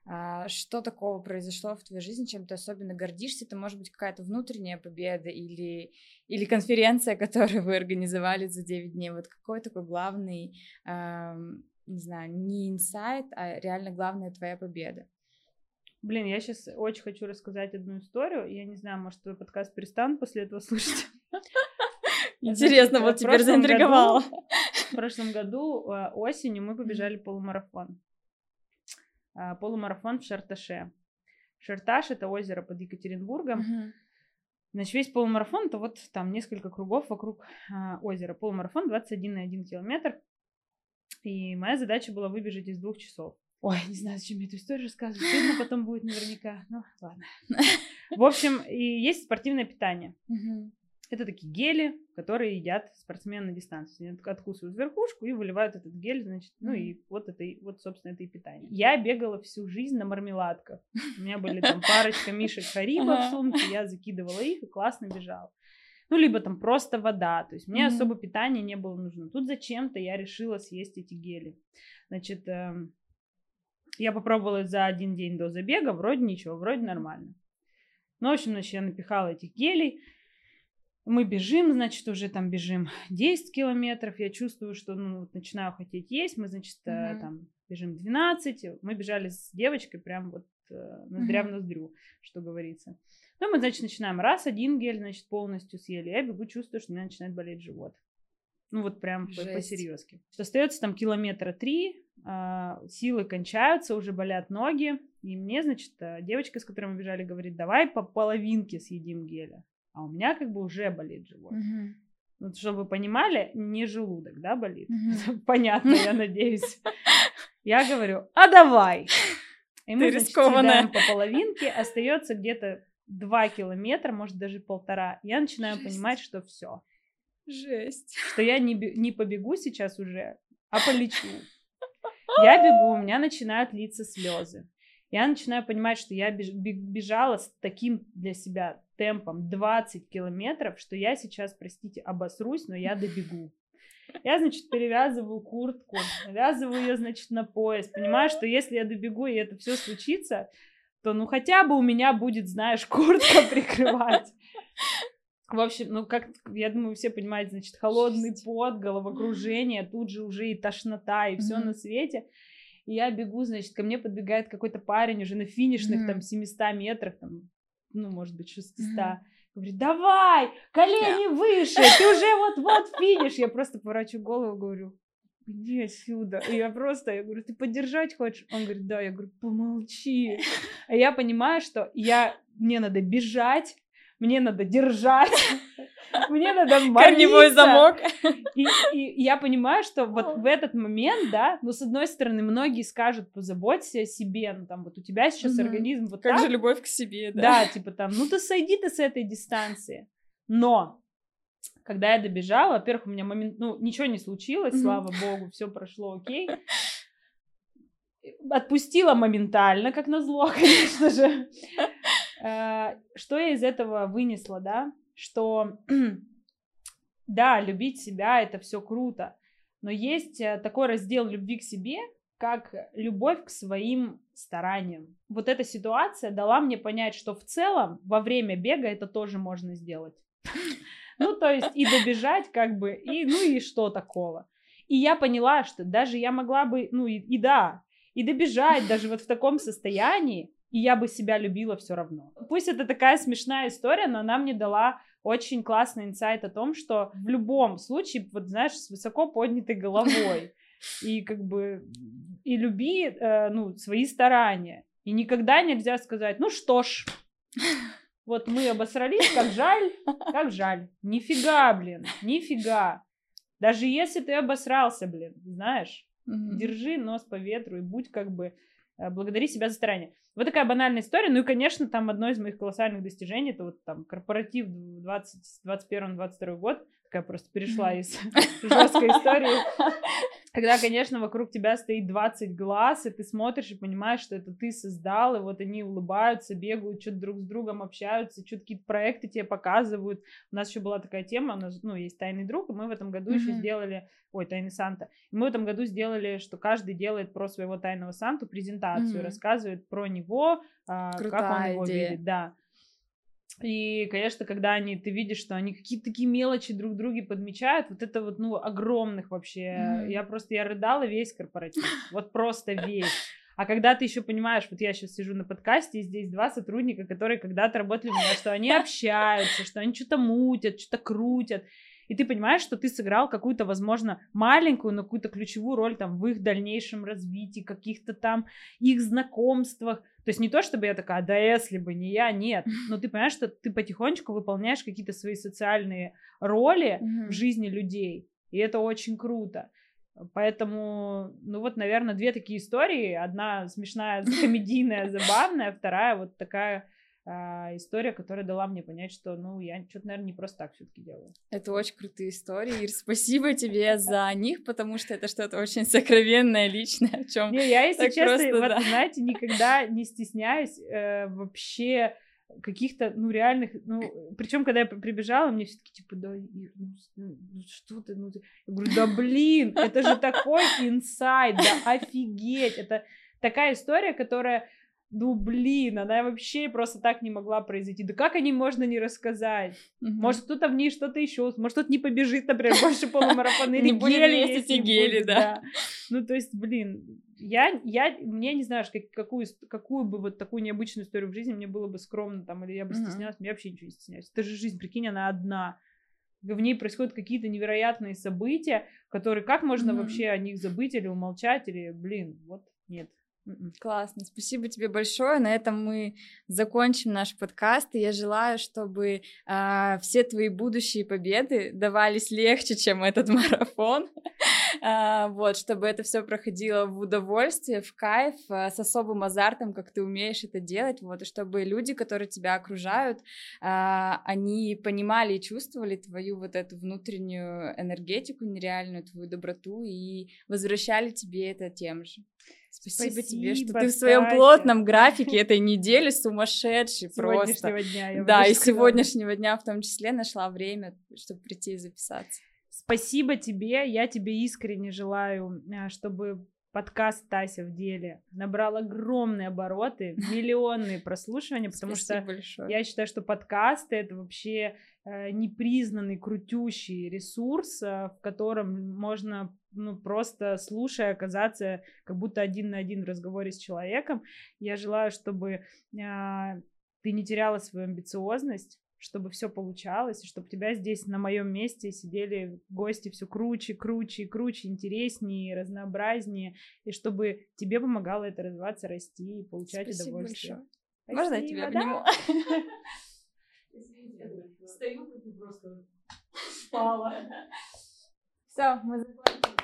А, что такого произошло в твоей жизни, чем ты особенно гордишься? Это может быть какая-то внутренняя победа или, или конференция, *laughs* которую вы организовали за 9 дней. Вот какой такой главный, э, не знаю, не инсайт, а реально главная твоя победа? Блин, я сейчас очень хочу рассказать одну историю. Я не знаю, может, твой подкаст перестанут после этого *laughs* слушать. Интересно, вот теперь заинтриговала. В прошлом году э, осенью мы побежали полумарафон. А, полумарафон в Шарташе. Шарташ это озеро под Екатеринбургом. Значит, весь полумарафон это вот там несколько кругов вокруг а, озера. Полумарафон 21,1 километр. И моя задача была выбежать из двух часов. Ой, не знаю, зачем я эту историю рассказываю. Стыдно потом будет наверняка. Ну, ладно. В общем, и есть спортивное питание. Это такие гели, которые едят спортсмены на дистанции. Они откусывают верхушку и выливают этот гель, значит, ну и вот это, вот, собственно, это и питание. Я бегала всю жизнь на мармеладках. У меня были там *laughs* парочка мишек Хариба в сумке, я закидывала их и классно бежала. Ну, либо там просто вода. То есть мне mm-hmm. особо питания не было нужно. Тут зачем-то я решила съесть эти гели. Значит, э, я попробовала за один день до забега, вроде ничего, вроде нормально. Ну, в общем, значит, я напихала этих гелей. Мы бежим, значит, уже там бежим 10 километров. Я чувствую, что ну, вот начинаю хотеть есть. Мы, значит, mm-hmm. там бежим 12. Мы бежали с девочкой прям вот ноздря mm-hmm. в ноздрю, что говорится. Ну, мы, значит, начинаем раз, один гель, значит, полностью съели. Я бегу, чувствую, что у меня начинает болеть живот. Ну, вот прям по-серьезки. Остается там километра три, а, силы кончаются, уже болят ноги. И мне, значит, э, девочка, с которой мы бежали, говорит, давай по половинке съедим геля а у меня как бы уже болит живот. Вот, чтобы вы понимали, не желудок, да, болит. Угу. *laughs* Понятно, я *laughs* надеюсь. Я говорю, а давай. И мы, значит, съедаем по половинке, остается где-то два километра, может даже полтора. Я начинаю Жесть. понимать, что все. Жесть. Что я не, не побегу сейчас уже, а полечу. Я бегу, у меня начинают литься слезы. Я начинаю понимать, что я бежала с таким для себя темпом 20 километров, что я сейчас, простите, обосрусь, но я добегу. Я, значит, перевязываю куртку, навязываю ее, значит, на пояс. Понимаю, что если я добегу, и это все случится, то, ну, хотя бы у меня будет, знаешь, куртка прикрывать. В общем, ну, как, я думаю, все понимаете, значит, холодный пот, головокружение, тут же уже и тошнота, и все mm-hmm. на свете. И я бегу, значит, ко мне подбегает какой-то парень уже на финишных, mm-hmm. там, 700 метрах, там, ну, может быть, 600. Mm-hmm. Говорит, давай, колени выше, ты уже вот-вот финиш. Я просто поворачиваю голову, говорю, иди отсюда. И я просто, я говорю, ты поддержать хочешь? Он говорит, да. Я говорю, помолчи. А я понимаю, что я, мне надо бежать, мне надо держать, *laughs* мне надо молиться. Корневой замок. И, и я понимаю, что вот в этот момент, да, ну, с одной стороны, многие скажут, позаботься о себе, ну, там, вот у тебя сейчас организм вот Как же любовь к себе, да. Да, типа там, ну, ты сойди ты с этой дистанции. Но когда я добежала, во-первых, у меня момент, ну, ничего не случилось, слава богу, все прошло окей. Отпустила моментально, как назло, *laughs* конечно же. Э, что я из этого вынесла, да? Что *clears throat* да, любить себя это все круто, но есть э, такой раздел любви к себе, как любовь к своим стараниям. Вот эта ситуация дала мне понять, что в целом во время бега это тоже можно сделать. *laughs* Ну, то есть и добежать как бы, и ну и что такого. И я поняла, что даже я могла бы, ну и, и да, и добежать даже вот в таком состоянии, и я бы себя любила все равно. Пусть это такая смешная история, но она мне дала очень классный инсайт о том, что в любом случае, вот знаешь, с высоко поднятой головой *laughs* и как бы и люби, э, ну, свои старания. И никогда нельзя сказать, ну что ж, *laughs* вот мы обосрались, как жаль, как жаль. Нифига, блин, нифига. Даже если ты обосрался, блин, знаешь, mm-hmm. держи нос по ветру и будь как бы, благодари себя за старание. Вот такая банальная история. Ну и, конечно, там одно из моих колоссальных достижений, это вот там корпоратив 2021-2022 год, такая просто перешла из *laughs* жесткой истории. *laughs* Когда, конечно, вокруг тебя стоит 20 глаз, и ты смотришь и понимаешь, что это ты создал, и вот они улыбаются, бегают, что-то друг с другом общаются, что-то какие-то проекты тебе показывают. У нас еще была такая тема, у нас, ну, есть тайный друг, и мы в этом году mm-hmm. еще сделали, ой, тайный Санта, и мы в этом году сделали, что каждый делает про своего тайного Санту презентацию, mm-hmm. рассказывает про него, а, как он его идея. видит, да. И, конечно, когда они, ты видишь, что они какие-то такие мелочи друг друге подмечают, вот это вот, ну, огромных вообще. Mm-hmm. Я просто, я рыдала весь корпоратив. Вот просто весь. А когда ты еще понимаешь, вот я сейчас сижу на подкасте, и здесь два сотрудника, которые когда-то работали у меня, что они общаются, что они что-то мутят, что-то крутят. И ты понимаешь, что ты сыграл какую-то, возможно, маленькую, но какую-то ключевую роль там в их дальнейшем развитии, каких-то там их знакомствах. То есть не то, чтобы я такая, да если бы не я, нет. *laughs* Но ты понимаешь, что ты потихонечку выполняешь какие-то свои социальные роли mm-hmm. в жизни людей. И это очень круто. Поэтому, ну вот, наверное, две такие истории. Одна смешная, *laughs* комедийная, забавная, вторая вот такая история, которая дала мне понять, что, ну, я что-то, наверное, не просто так все-таки делаю. Это очень крутые истории, Ир, спасибо тебе за них, потому что это что-то очень сокровенное, личное, о чем. Не, я, если честно, просто, вот, да. знаете, никогда не стесняюсь э, вообще каких-то, ну, реальных, ну, причем, когда я прибежала, мне все таки типа, да, Ир, ну, ну, ну, что ты, ну, я говорю, да, блин, это же такой инсайт, да, офигеть, это такая история, которая ну блин, она вообще просто так не могла произойти. Да как о ней можно не рассказать? Mm-hmm. Может, кто-то в ней что-то еще, может, кто-то не побежит, например, *laughs* больше полумарафона или гели эти гели, да. Ну, то есть, блин, я, я, мне не знаю, как, какую, какую бы вот такую необычную историю в жизни мне было бы скромно там, или я бы стеснялась, я вообще ничего не стесняюсь. Это же жизнь, прикинь, она одна. В ней происходят какие-то невероятные события, которые как можно mm-hmm. вообще о них забыть или умолчать, или, блин, вот нет. М-м. Классно, спасибо тебе большое. На этом мы закончим наш подкаст. И я желаю, чтобы э, все твои будущие победы давались легче, чем этот *laughs* марафон. э, вот, чтобы это все проходило в удовольствие, в кайф, э, с особым азартом, как ты умеешь это делать. Вот, и чтобы люди, которые тебя окружают, э, они понимали и чувствовали твою вот эту внутреннюю энергетику нереальную, твою доброту и возвращали тебе это тем же. Спасибо, Спасибо тебе, что ты в своем плотном графике этой недели сумасшедший просто. Дня, я да, и сказала. сегодняшнего дня в том числе нашла время, чтобы прийти и записаться. Спасибо тебе, я тебе искренне желаю, а, чтобы подкаст Тася в деле набрал огромные обороты, *laughs* миллионные прослушивания, потому Спасибо что большое. я считаю, что подкасты это вообще э, непризнанный крутющий ресурс, э, в котором можно ну, просто слушая, оказаться как будто один на один в разговоре с человеком. Я желаю, чтобы э, ты не теряла свою амбициозность, чтобы все получалось, и чтобы тебя здесь на моем месте сидели гости все круче, круче круче, интереснее, разнообразнее, и чтобы тебе помогало это развиваться, расти и получать Спасибо удовольствие. Большое. Спасибо, Можно я тебя обниму? *laughs* Стою, просто спала. *laughs* Все, мы закончили.